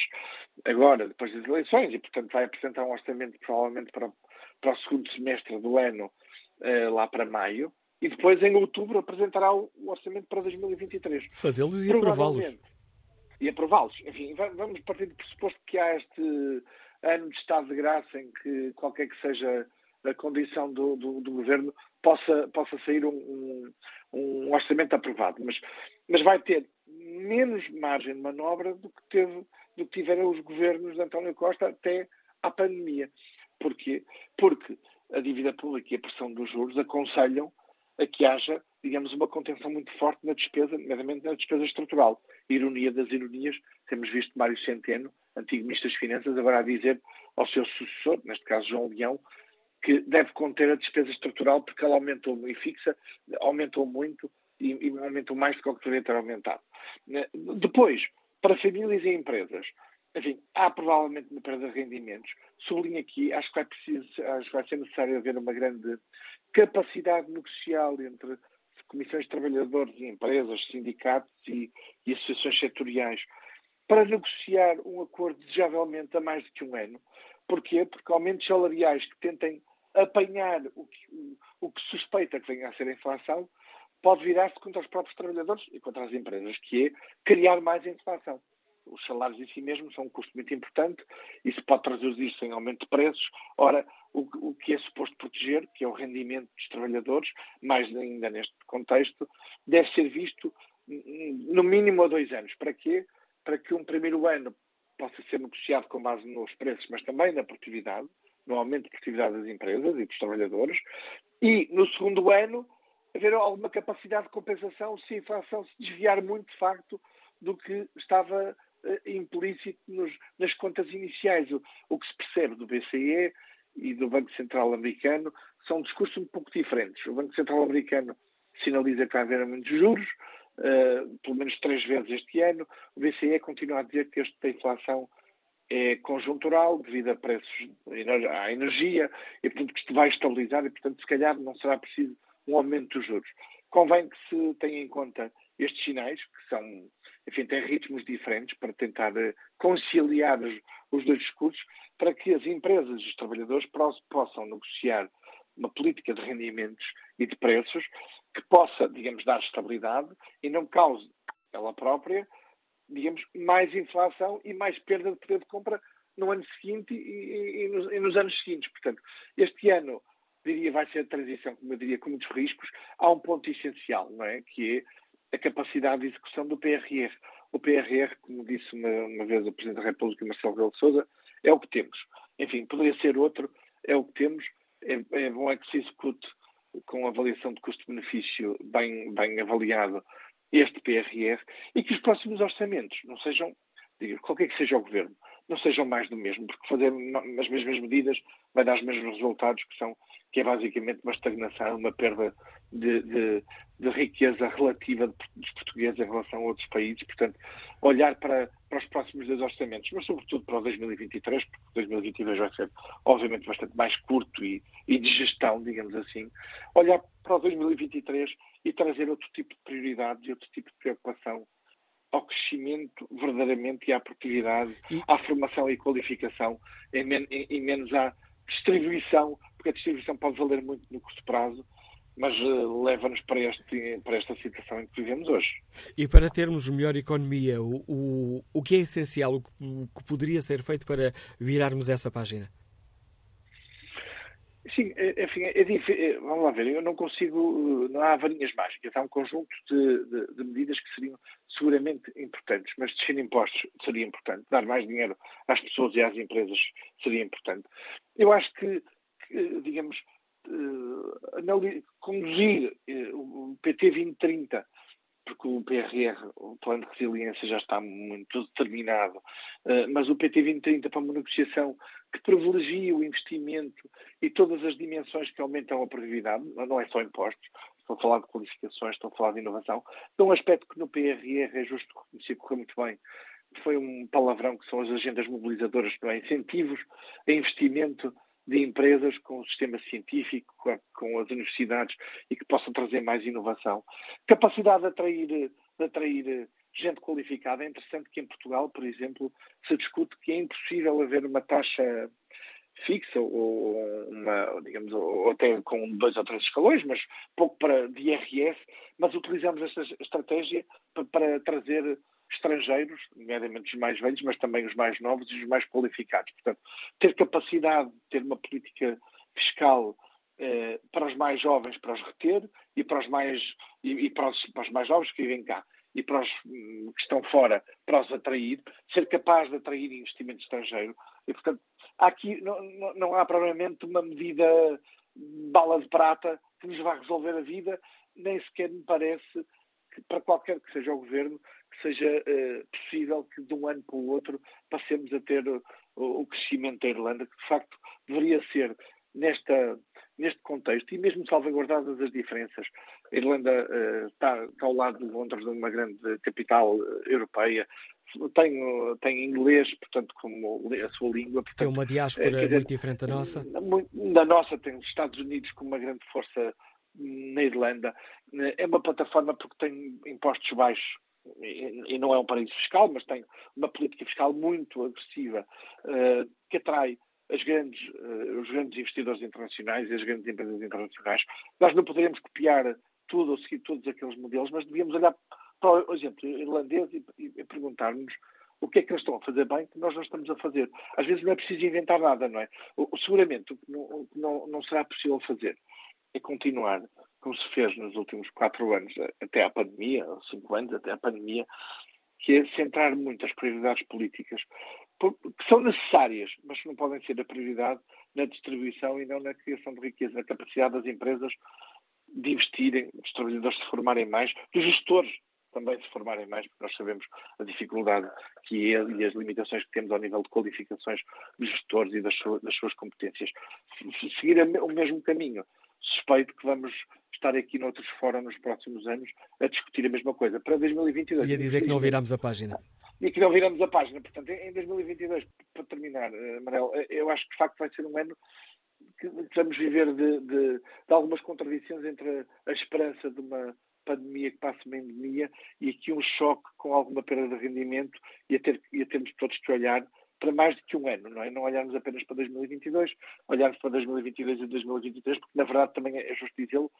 Speaker 19: agora, depois das eleições, e portanto vai apresentar um orçamento provavelmente para, para o segundo semestre do ano, eh, lá para maio, e depois em outubro apresentará o, o orçamento para 2023.
Speaker 2: Fazê-los e aprová-los
Speaker 19: e aprová-los. Enfim, vamos partir do pressuposto que há este ano de estado de graça em que qualquer que seja a condição do, do, do governo possa, possa sair um, um, um, orçamento aprovado. Mas, mas vai ter menos margem de manobra do que, teve, do que tiveram os governos de António Costa até à pandemia. Porquê? Porque a dívida pública e a pressão dos juros aconselham a que haja, digamos, uma contenção muito forte na despesa, nomeadamente na despesa estrutural. Ironia das ironias, temos visto Mário Centeno, antigo Ministro das Finanças, agora a dizer ao seu sucessor, neste caso João Leão, que deve conter a despesa estrutural porque ela aumentou e fixa, aumentou muito e, e aumentou mais do que o que deveria ter aumentado. Depois, para famílias e empresas, enfim, há provavelmente uma perda de rendimentos. Sublinho aqui, acho que vai, preciso, acho que vai ser necessário haver uma grande capacidade negocial entre comissões de trabalhadores e empresas, sindicatos e, e associações setoriais para negociar um acordo desejavelmente a mais do que um ano. Porquê? Porque aumentos salariais que tentem apanhar o que, o, o que suspeita que venha a ser a inflação pode virar-se contra os próprios trabalhadores e contra as empresas, que é criar mais inflação os salários em si mesmos são um custo muito importante, isso pode traduzir-se em aumento de preços. Ora, o, o, que é suposto proteger, que é o rendimento dos trabalhadores, mais ainda neste contexto, deve ser visto no mínimo a dois anos. Para quê? Para que um primeiro ano possa ser negociado com base nos preços, mas também na produtividade, no aumento de produtividade das empresas e dos trabalhadores, e no segundo ano haver alguma capacidade de compensação se a inflação se desviar muito, de facto, do que estava uh, implícito nos, nas contas iniciais. O, o, que se percebe do BCE e do Banco Central Americano são discursos um pouco diferentes. O Banco Central Americano sinaliza que vai haver muitos juros, uh, pelo menos três vezes este ano. O BCE continua a dizer que esta inflação é conjuntural, devido a preços à energia, e portanto que isto vai estabilizar e portanto se calhar não será preciso um aumento dos juros. Convém que se tenha em conta estes sinais, que são, enfim, têm ritmos diferentes para tentar eh, conciliar os, dois discursos, para que as empresas e os trabalhadores possam negociar uma política de rendimentos e de preços que possa, digamos, dar estabilidade e não cause ela própria, digamos, mais inflação e mais perda de poder de compra no ano seguinte e, e, e, nos, e nos, anos seguintes. Portanto, este ano, diria, vai ser a transição, como eu diria, com muitos riscos. Há um ponto essencial, não é? Que é a capacidade de execução do PRR. O PRR, como disse uma, uma vez o Presidente da República, Marcelo Rebelo de Sousa, é o que temos. Enfim, poderia ser outro, é o que temos. é, é bom é que se execute com avaliação de custo-benefício bem, bem avaliado este PRR e que os próximos orçamentos não sejam, digo, qualquer que seja o governo, não sejam mais do mesmo, porque fazer as mesmas medidas vai dar os mesmos resultados, que são que é basicamente uma estagnação, uma perda de, de, de, riqueza relativa dos portugueses em relação a outros países. Portanto, olhar para, para os próximos dois orçamentos, mas sobretudo para o 2023, porque 2022 vai ser, obviamente, bastante mais curto e, e de gestão, digamos assim. Olhar para o 2023 e trazer outro tipo de prioridades e outro tipo de preocupação ao crescimento verdadeiramente e à produtividade, e... à formação e qualificação, e, men e, menos à distribuição, porque a distribuição pode valer muito no curto prazo, mas uh, leva-nos para, este, para esta situação em que vivemos hoje.
Speaker 2: E para termos melhor economia, o, o, o que é essencial, o que, o que poderia ser feito para virarmos essa página?
Speaker 19: Sim, é, enfim, é, é, vamos lá ver, eu não consigo, não há varinhas mágicas, há um conjunto de, de, de, medidas que seriam seguramente importantes, mas descer impostos seria importante, dar mais dinheiro às pessoas e às empresas seria importante. Eu acho que, que digamos, uh, conduzir uh, o PT 2030 porque o PRR, o Plano de Resiliência, já está muito determinado, uh, mas o PT 2030 para uma negociação que privilegie o investimento e todas as dimensões que aumentam a produtividade, não é só impostos, estou a falar de qualificações, estou a falar de inovação, de um aspecto que no PRR é justo reconhecer que correu muito bem, foi um palavrão que são as agendas mobilizadoras, não é? incentivos a investimento de empresas com o sistema científico, com as universidades e que possam trazer mais inovação. Capacidade de atrair, de atrair gente qualificada. É interessante que em Portugal, por exemplo, se discute que é impossível haver uma taxa fixa ou uma, digamos, ou até com dois ou três escalões, mas pouco para de IRS, mas utilizamos esta estratégia para, para trazer estrangeiros, nomeadamente os mais velhos, mas também os mais novos e os mais qualificados. Portanto, ter capacidade de ter uma política fiscal eh, para os mais jovens para os reter e para os mais e, e para, os, para os mais novos que vivem cá e para os hum, que estão fora para os atrair, ser capaz de atrair investimento estrangeiro. E, portanto, aqui não, não, não há provavelmente uma medida bala de prata que nos vá resolver a vida, nem sequer me parece que para qualquer que seja o governo seja uh, possível que de um ano para o outro passemos a ter o, o crescimento da Irlanda, que de facto deveria ser nesta, neste contexto, e mesmo salvaguardadas as diferenças, a Irlanda uh, está, está, ao lado de Londres, de uma grande capital uh, europeia, tem, tem inglês, portanto, como a sua língua. Portanto,
Speaker 2: tem uma diáspora dizer, muito diferente da nossa?
Speaker 19: Da nossa, tem os Estados Unidos com uma grande força na Irlanda. É uma plataforma porque tem impostos baixos e, não é um paraíso fiscal, mas tem uma política fiscal muito agressiva uh, que atrai grandes, uh, os grandes investidores internacionais e as grandes empresas internacionais. Nós não poderíamos copiar tudo ou seguir todos aqueles modelos, mas devíamos olhar para o exemplo irlandês e, perguntar-nos o que é que eles estão a fazer bem que nós não estamos a fazer. Às vezes não é preciso inventar nada, não é? Seguramente o que não, não, não será possível fazer é continuar como se fez nos últimos quatro anos, até à pandemia, ou cinco anos até à pandemia, que é centrar muito as prioridades políticas, que são necessárias, mas que não podem ser a prioridade na distribuição e não na criação de riqueza, na capacidade das empresas de investirem, dos trabalhadores se formarem mais, dos gestores também se formarem mais, porque nós sabemos a dificuldade que é e as limitações que temos ao nível de qualificações dos gestores e das suas, das suas competências. Seguir o mesmo caminho. Suspeito que vamos estar aqui noutros fóruns nos próximos anos a discutir a mesma coisa. Para 2022.
Speaker 2: E a dizer que não viramos a página.
Speaker 19: E que não viramos a página. Portanto, em 2022, para terminar, eh, Manel, eh, eu acho que de facto vai ser um ano que vamos viver de, de, de algumas contradições entre a esperança de uma pandemia que passa uma endemia e aqui um choque com alguma perda de rendimento e a, ter, e a termos todos que olhar para mais do que um ano, não é? Não olharmos apenas para 2022, olharmos para 2022 e 2023, porque na verdade também é justo dizê-lo,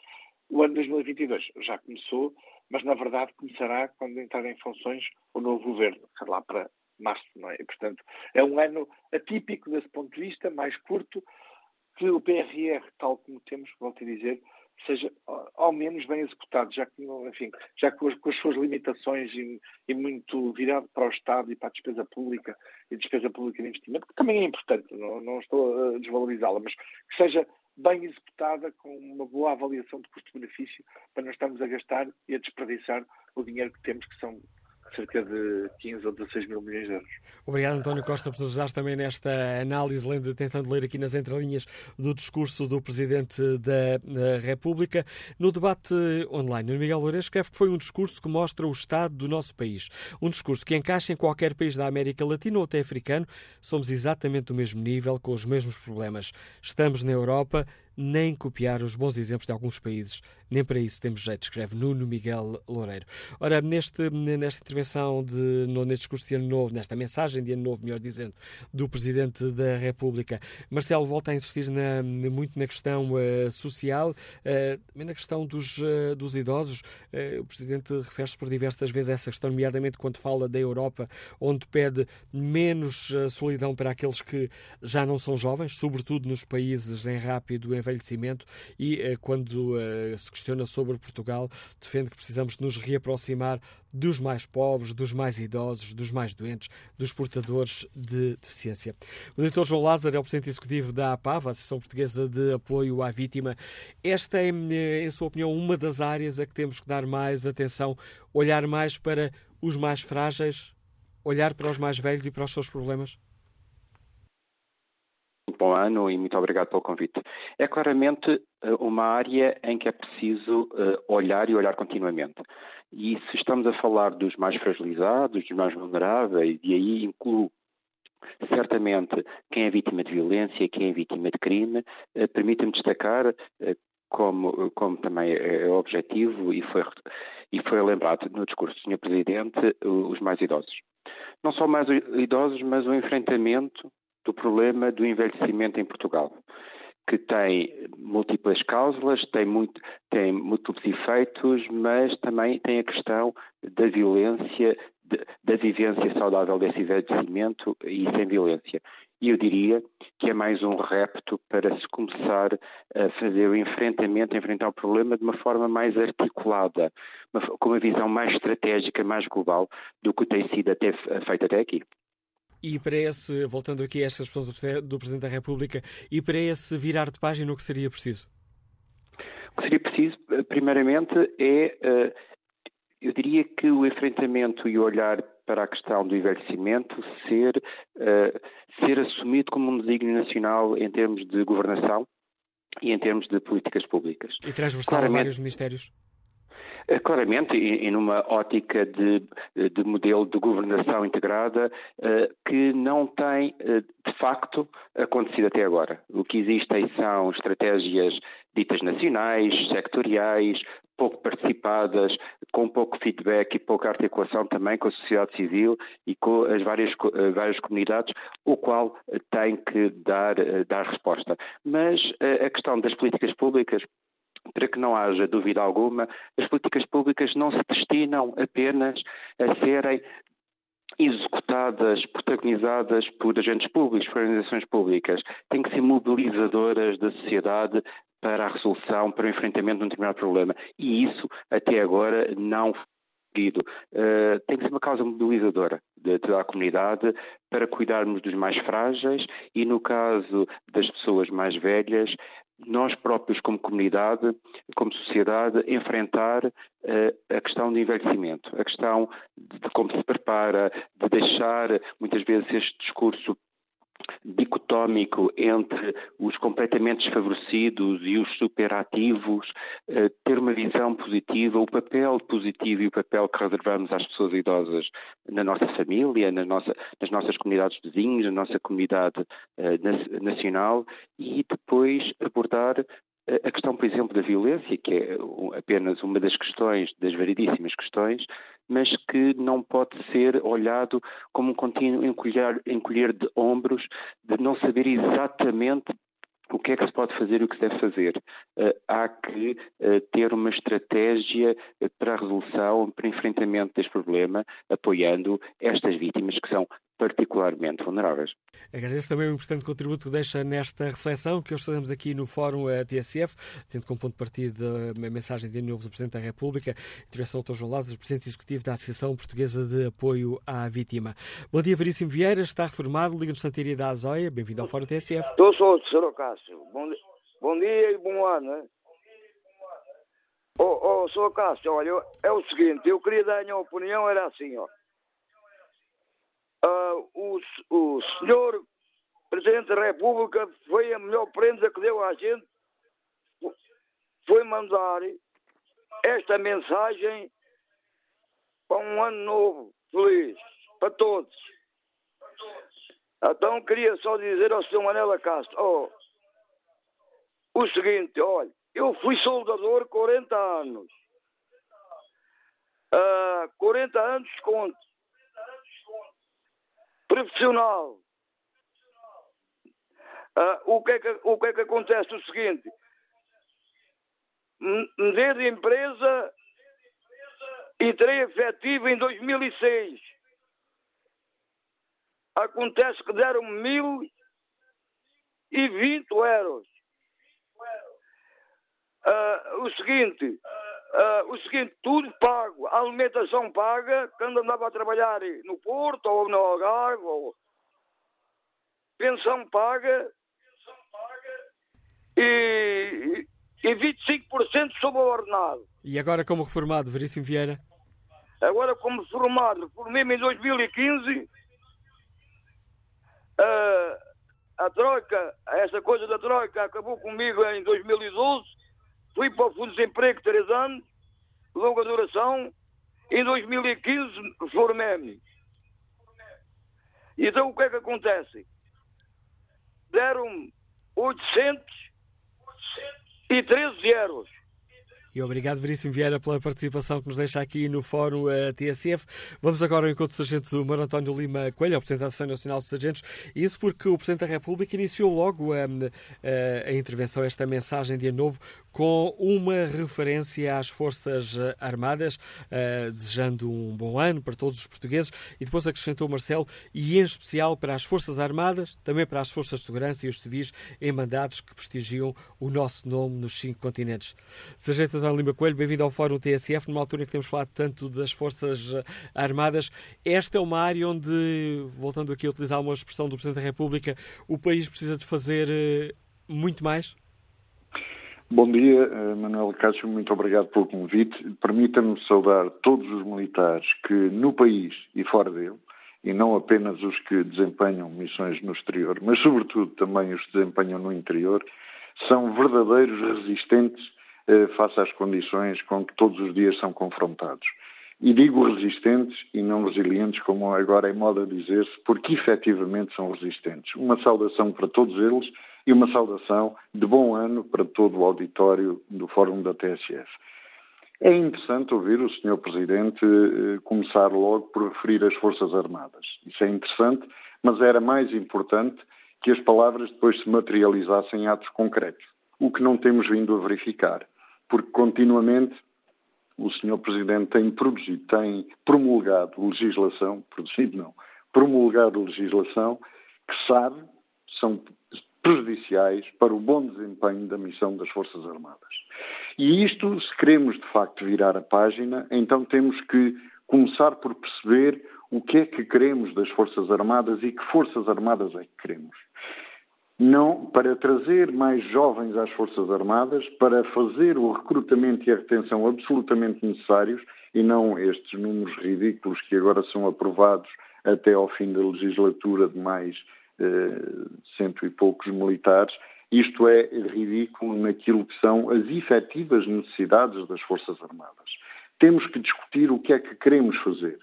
Speaker 19: o ano 2022 já começou, mas na verdade começará quando entrar em funções o novo governo, sei lá para março, não é? E, portanto, é um ano atípico desse ponto de vista, mais curto, que o PRR, tal como temos, volto a dizer, seja ao menos bem executado, já que, enfim, já as, com as suas limitações e, e, muito virado para o Estado e para a despesa pública e despesa pública de investimento, que também é importante, não, não estou a desvalorizá-la, mas que seja bem executada, com uma boa avaliação de custo-benefício, para não estarmos a gastar e a desperdiçar o dinheiro que temos, que são cerca de 15 ou 16 mil milhões de euros.
Speaker 2: Obrigado, António Costa, por nos ajudar também nesta análise, lendo, tentando ler aqui nas entrelinhas do discurso do Presidente da, República. No debate online, o Miguel Loureiro escreve que foi um discurso que mostra o estado do nosso país. Um discurso que encaixa em qualquer país da América Latina ou até africano. Somos exatamente do mesmo nível, com os mesmos problemas. Estamos na Europa, nem copiar os bons exemplos de alguns países. Nem para isso temos jeito, escreve Nuno Miguel Loureiro. Ora, neste, nesta intervenção, de, neste discurso de Ano Novo, nesta mensagem de Ano Novo, melhor dizendo, do Presidente da República, Marcelo volta a insistir na, muito na questão uh, social, uh, também na questão dos, uh, dos idosos. o Presidente refere-se por diversas vezes a essa questão, nomeadamente quando fala da Europa, onde pede menos solidão para aqueles que já não são jovens, sobretudo nos países em rápido envelhecimento envelhecimento e eh, quando eh, se questiona sobre Portugal, defende que precisamos nos reaproximar dos mais pobres, dos mais idosos, dos mais doentes, dos portadores de deficiência. O diretor João Lázaro é o presidente executivo da APAV, a Associação Portuguesa de Apoio à Vítima. Esta é, eh, em sua opinião, uma das áreas a que temos que dar mais atenção, olhar mais para os mais frágeis, olhar para os mais velhos e para os seus problemas?
Speaker 20: Bom ano e muito obrigado pelo convite. É claramente eh, uma área em que é preciso eh, olhar e olhar continuamente. E se estamos a falar dos mais fragilizados, dos mais vulneráveis, e aí incluo certamente quem é vítima de violência, quem é vítima de crime, eh, permita-me destacar como, como também é objetivo e foi, e foi lembrado no discurso do Sr. Presidente, os mais idosos. Não só mais idosos, mas o enfrentamento do problema do envelhecimento em Portugal, que tem múltiplas causas, tem, muito, tem múltiplos efeitos, mas também tem a questão da violência, de, da vivência saudável desse envelhecimento e sem violência. E eu diria que é mais um repto para se começar a fazer o enfrentamento, enfrentar o problema de uma forma mais articulada, com uma visão mais estratégica, mais global do que tem sido até, feito até aqui.
Speaker 2: E para esse, voltando aqui a estas expressões do Presidente da República, e para esse virar de página, o que seria preciso?
Speaker 20: O que seria preciso, eh, primeiramente, é, eh, eu diria que o enfrentamento e o olhar para a questão do envelhecimento ser, eh, ser assumido como um desígnio nacional em termos de governação e em termos de políticas públicas.
Speaker 2: E transversal Claramente, a vários ministérios?
Speaker 20: Eh, claramente, e, numa ótica de, de, modelo de governação integrada eh, que não tem, eh, de facto, acontecido até agora. O que existem são estratégias ditas nacionais, sectoriais, pouco participadas, com pouco feedback e pouca articulação também com a sociedade civil e com as várias, várias comunidades, o qual tem que dar, dar resposta. Mas a questão das políticas públicas para que não haja dúvida alguma, as políticas públicas não se destinam apenas a serem executadas, protagonizadas por agentes públicos, por organizações públicas. Têm que ser mobilizadoras da sociedade para a resolução, para o enfrentamento de um determinado problema. E isso, até agora, não Uh, tem que ser uma causa mobilizadora de toda a comunidade para cuidarmos dos mais frágeis e, no caso das pessoas mais velhas, nós próprios, como comunidade, como sociedade, enfrentar uh, a questão do envelhecimento, a questão de, de como se prepara, de deixar muitas vezes este discurso dicotómico entre os completamente desfavorecidos e os superativos, eh, ter uma visão positiva, o papel positivo e o papel que reservamos às pessoas idosas na nossa família, na nossa, nas nossas comunidades vizinhas, na nossa comunidade eh, nacional e depois abordar a questão, por exemplo, da violência, que é apenas uma das questões, das variedíssimas questões, mas que não pode ser olhado como um contínuo encolher, encolher de ombros, de não saber exatamente o que é que se pode fazer e o que se deve fazer. Há que ter uma estratégia para a resolução, para o enfrentamento deste problema, apoiando estas vítimas que são particularmente vulneráveis.
Speaker 2: Agradeço também o importante contributo que deixa nesta reflexão que hoje fazemos aqui no Fórum TSF, tendo como ponto de partida a mensagem de novo do Presidente da República, intervenção do Dr. João Lázaro, Presidente Executivo da Associação Portuguesa de Apoio à Vítima. Bom dia, Veríssimo Vieira, está reformado, Liga de Santaria da Azóia, bem-vindo ao Fórum TSF.
Speaker 21: Estou só, Sr. Cássio. Bom dia. Bom dia e bom ano. Oh, oh, Sr. Cássio, olha, é o seguinte, eu queria dar a minha opinião, era assim, ó. Uh, o, o senhor Presidente da República foi a melhor prenda que deu à gente, foi mandar esta mensagem para um ano novo, feliz, para todos. Então queria só dizer ao Sr. Manela Castro, oh, o seguinte, olha, eu fui soldador 40 anos. Uh, 40 anos desconto. Profissional. Uh, o, que é que, o que é que acontece? O seguinte, mudei de empresa e terei efetivo em 2006. Acontece que deram 1.020 euros. Uh, o seguinte, uh, o seguinte, tudo pago, a alimentação paga, quando andava a trabalhar no Porto ou no Algarve, ou pensão paga e, e 25% sobre o ordenado.
Speaker 2: E agora como reformado, Veríssimo Vieira?
Speaker 21: Agora como reformado, reformei-me em 2015. Uh, a Troika, essa coisa da Troika acabou comigo em 2012 Fui para o Fundo de Desemprego três anos, longa duração. Em 2015 formei-me. Então o que é que acontece? Deram-me 813 euros.
Speaker 2: E obrigado, Veríssimo Vieira, pela participação que nos deixa aqui no Fórum uh, eh, TSF. Vamos agora ao encontro do Sargento Mar António Lima Coelho, o Presidente da Associação Nacional de Sargentos. Isso porque o Presidente da República iniciou logo uh, a intervenção, esta mensagem de ano novo, com uma referência às Forças Armadas, desejando um bom ano para todos os portugueses. E depois acrescentou Marcelo, e em especial para as Forças Armadas, também para as Forças de Segurança e os civis em mandados que prestigiam o nosso nome nos cinco continentes. Sargento António Lima Coelho, bem-vindo ao Fórum TSF, numa altura em que temos falado tanto das Forças eh, Armadas. Esta é uma área onde, voltando aqui a utilizar uma expressão do Presidente da República, o país precisa de fazer eh, muito mais?
Speaker 22: Bom dia, eh, Manuel Cássio, muito obrigado pelo convite. Permita-me saudar todos os militares que no país e fora dele, e não apenas os que desempenham missões no exterior, mas sobretudo também os que desempenham no interior, são verdadeiros resistentes eh, face às condições com que todos os dias são confrontados. E digo resistentes e não resilientes, como agora é moda dizer-se, porque efetivamente são resistentes. Uma saudação para todos eles e uma saudação de bom ano para todo o auditório do Fórum da TSF. É interessante ouvir o Sr. Presidente eh, começar logo por referir as Forças Armadas. Isso é interessante, mas era mais importante que as palavras depois se materializassem em atos concretos, o que não temos vindo a verificar porque continuamente o Sr. Presidente tem produzido, tem promulgado legislação, produzido não, promulgado legislação que sabe são prejudiciais para o bom desempenho da missão das Forças Armadas. E isto, se queremos de facto virar a página, então temos que começar por perceber o que é que queremos das Forças Armadas e que Forças Armadas é que queremos não para trazer mais jovens às Forças Armadas, para fazer o recrutamento e a retenção absolutamente necessários e não estes números ridículos que agora são aprovados até ao fim da legislatura de mais cento e poucos militares. Isto é ridículo naquilo que são as efetivas necessidades das Forças Armadas. Temos que discutir o que é que queremos fazer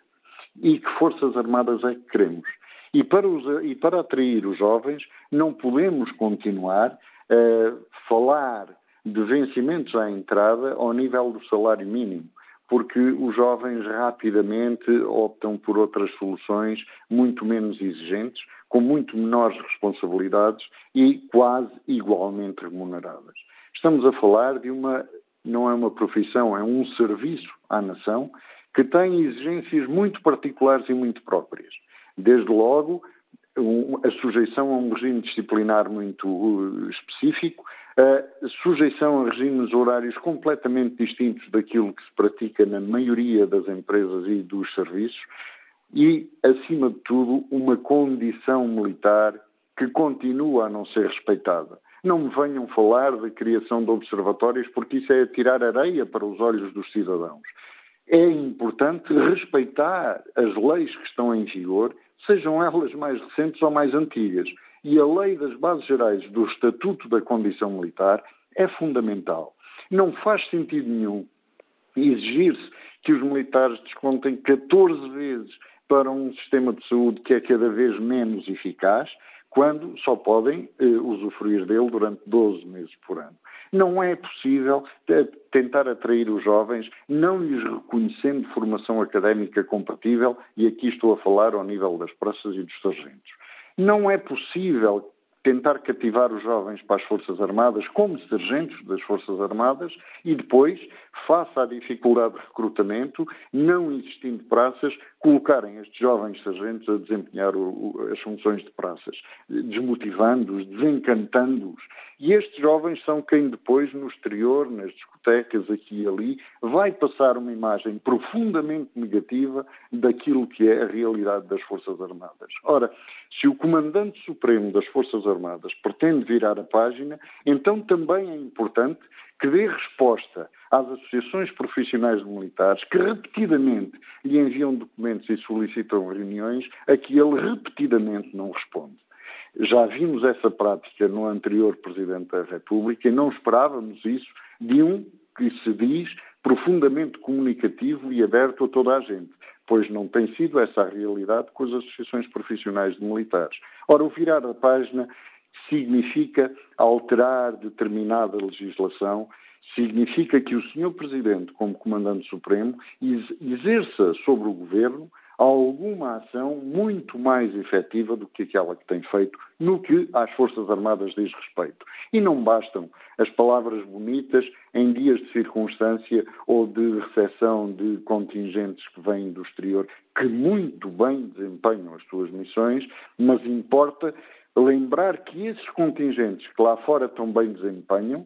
Speaker 22: e que Forças Armadas é que queremos. E para, os, e para atrair os jovens, não podemos continuar a falar de vencimentos à entrada ao nível do salário mínimo, porque os jovens rapidamente optam por outras soluções muito menos exigentes, com muito menores responsabilidades e quase igualmente remuneradas. Estamos a falar de uma, não é uma profissão, é um serviço à nação que tem exigências muito particulares e muito próprias. Desde logo, a sujeição a um regime disciplinar muito uh, específico, a sujeição a regimes horários completamente distintos daquilo que se pratica na maioria das empresas e dos serviços e, acima de tudo, uma condição militar que continua a não ser respeitada. Não me venham falar de criação de observatórios, porque isso é tirar areia para os olhos dos cidadãos. É importante respeitar as leis que estão em vigor, sejam elas mais recentes ou mais antigas. E a lei das bases gerais do Estatuto da Condição Militar é fundamental. Não faz sentido nenhum exigir-se que os militares descontem 14 vezes para um sistema de saúde que é cada vez menos eficaz, quando só podem eh, usufruir dele durante 12 meses por ano. Não é possível eh, tentar atrair os jovens não lhes reconhecendo formação académica compatível, e aqui estou a falar ao nível das praças e dos sargentos. Não é possível tentar cativar os jovens para as Forças Armadas como sargentos das Forças Armadas e depois, face à dificuldade de recrutamento, não existindo praças, colocarem estes jovens sargentos a desempenhar o, o, as funções de praças, desmotivando-os, desencantando-os. E estes jovens são quem depois, no exterior, nas discotecas, aqui e ali, vai passar uma imagem profundamente negativa daquilo que é a realidade das Forças Armadas. Ora, se o Comandante Supremo das Forças Armadas pretende virar a página, então também é importante que dê resposta às associações profissionais de militares que repetidamente lhe enviam documentos e solicitam reuniões a que ele repetidamente não responde. Já vimos essa prática no anterior Presidente da República e não esperávamos isso de um que se diz profundamente comunicativo e aberto a toda a gente, pois não tem sido essa a realidade com as associações profissionais de militares. Ora, o virar a página significa alterar determinada legislação, significa que o Sr. Presidente, como Comandante Supremo, exerça sobre o Governo alguma ação muito mais efetiva do que aquela que tem feito no que às Forças Armadas diz respeito. E não bastam as palavras bonitas em dias de circunstância ou de recepção de contingentes que vêm do exterior, que muito bem desempenham as suas missões, mas importa lembrar que esses contingentes que lá fora também desempenham,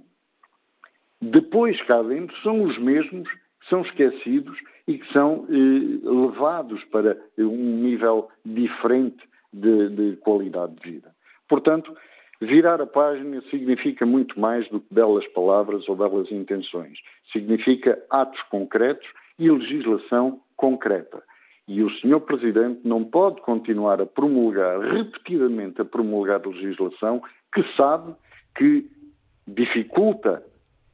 Speaker 22: depois cá dentro são os mesmos são esquecidos e que são eh, levados para um nível diferente de, de qualidade de vida. Portanto, virar a página significa muito mais do que belas palavras ou belas intenções. Significa atos concretos e legislação concreta. E o Sr. Presidente não pode continuar a promulgar, repetidamente a promulgar legislação que sabe que dificulta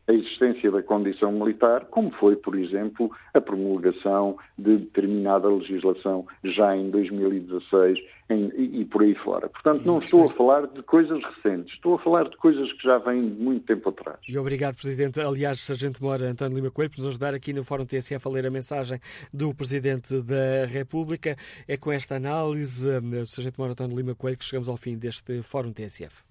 Speaker 22: a existência da condição militar, como foi, por exemplo, a promulgação de determinada legislação já em 2016 em, e, e, por aí fora. Portanto, não estou a falar de coisas recentes, estou a falar de coisas que já vêm de muito tempo atrás.
Speaker 2: E obrigado, Presidente. Aliás, Sargento Mora António Lima Coelho, por nos ajudar aqui no Fórum TSF a ler a mensagem do Presidente da República. É com esta análise, eh, Sargento Mora António Lima Coelho, que chegamos ao fim deste Fórum TSF.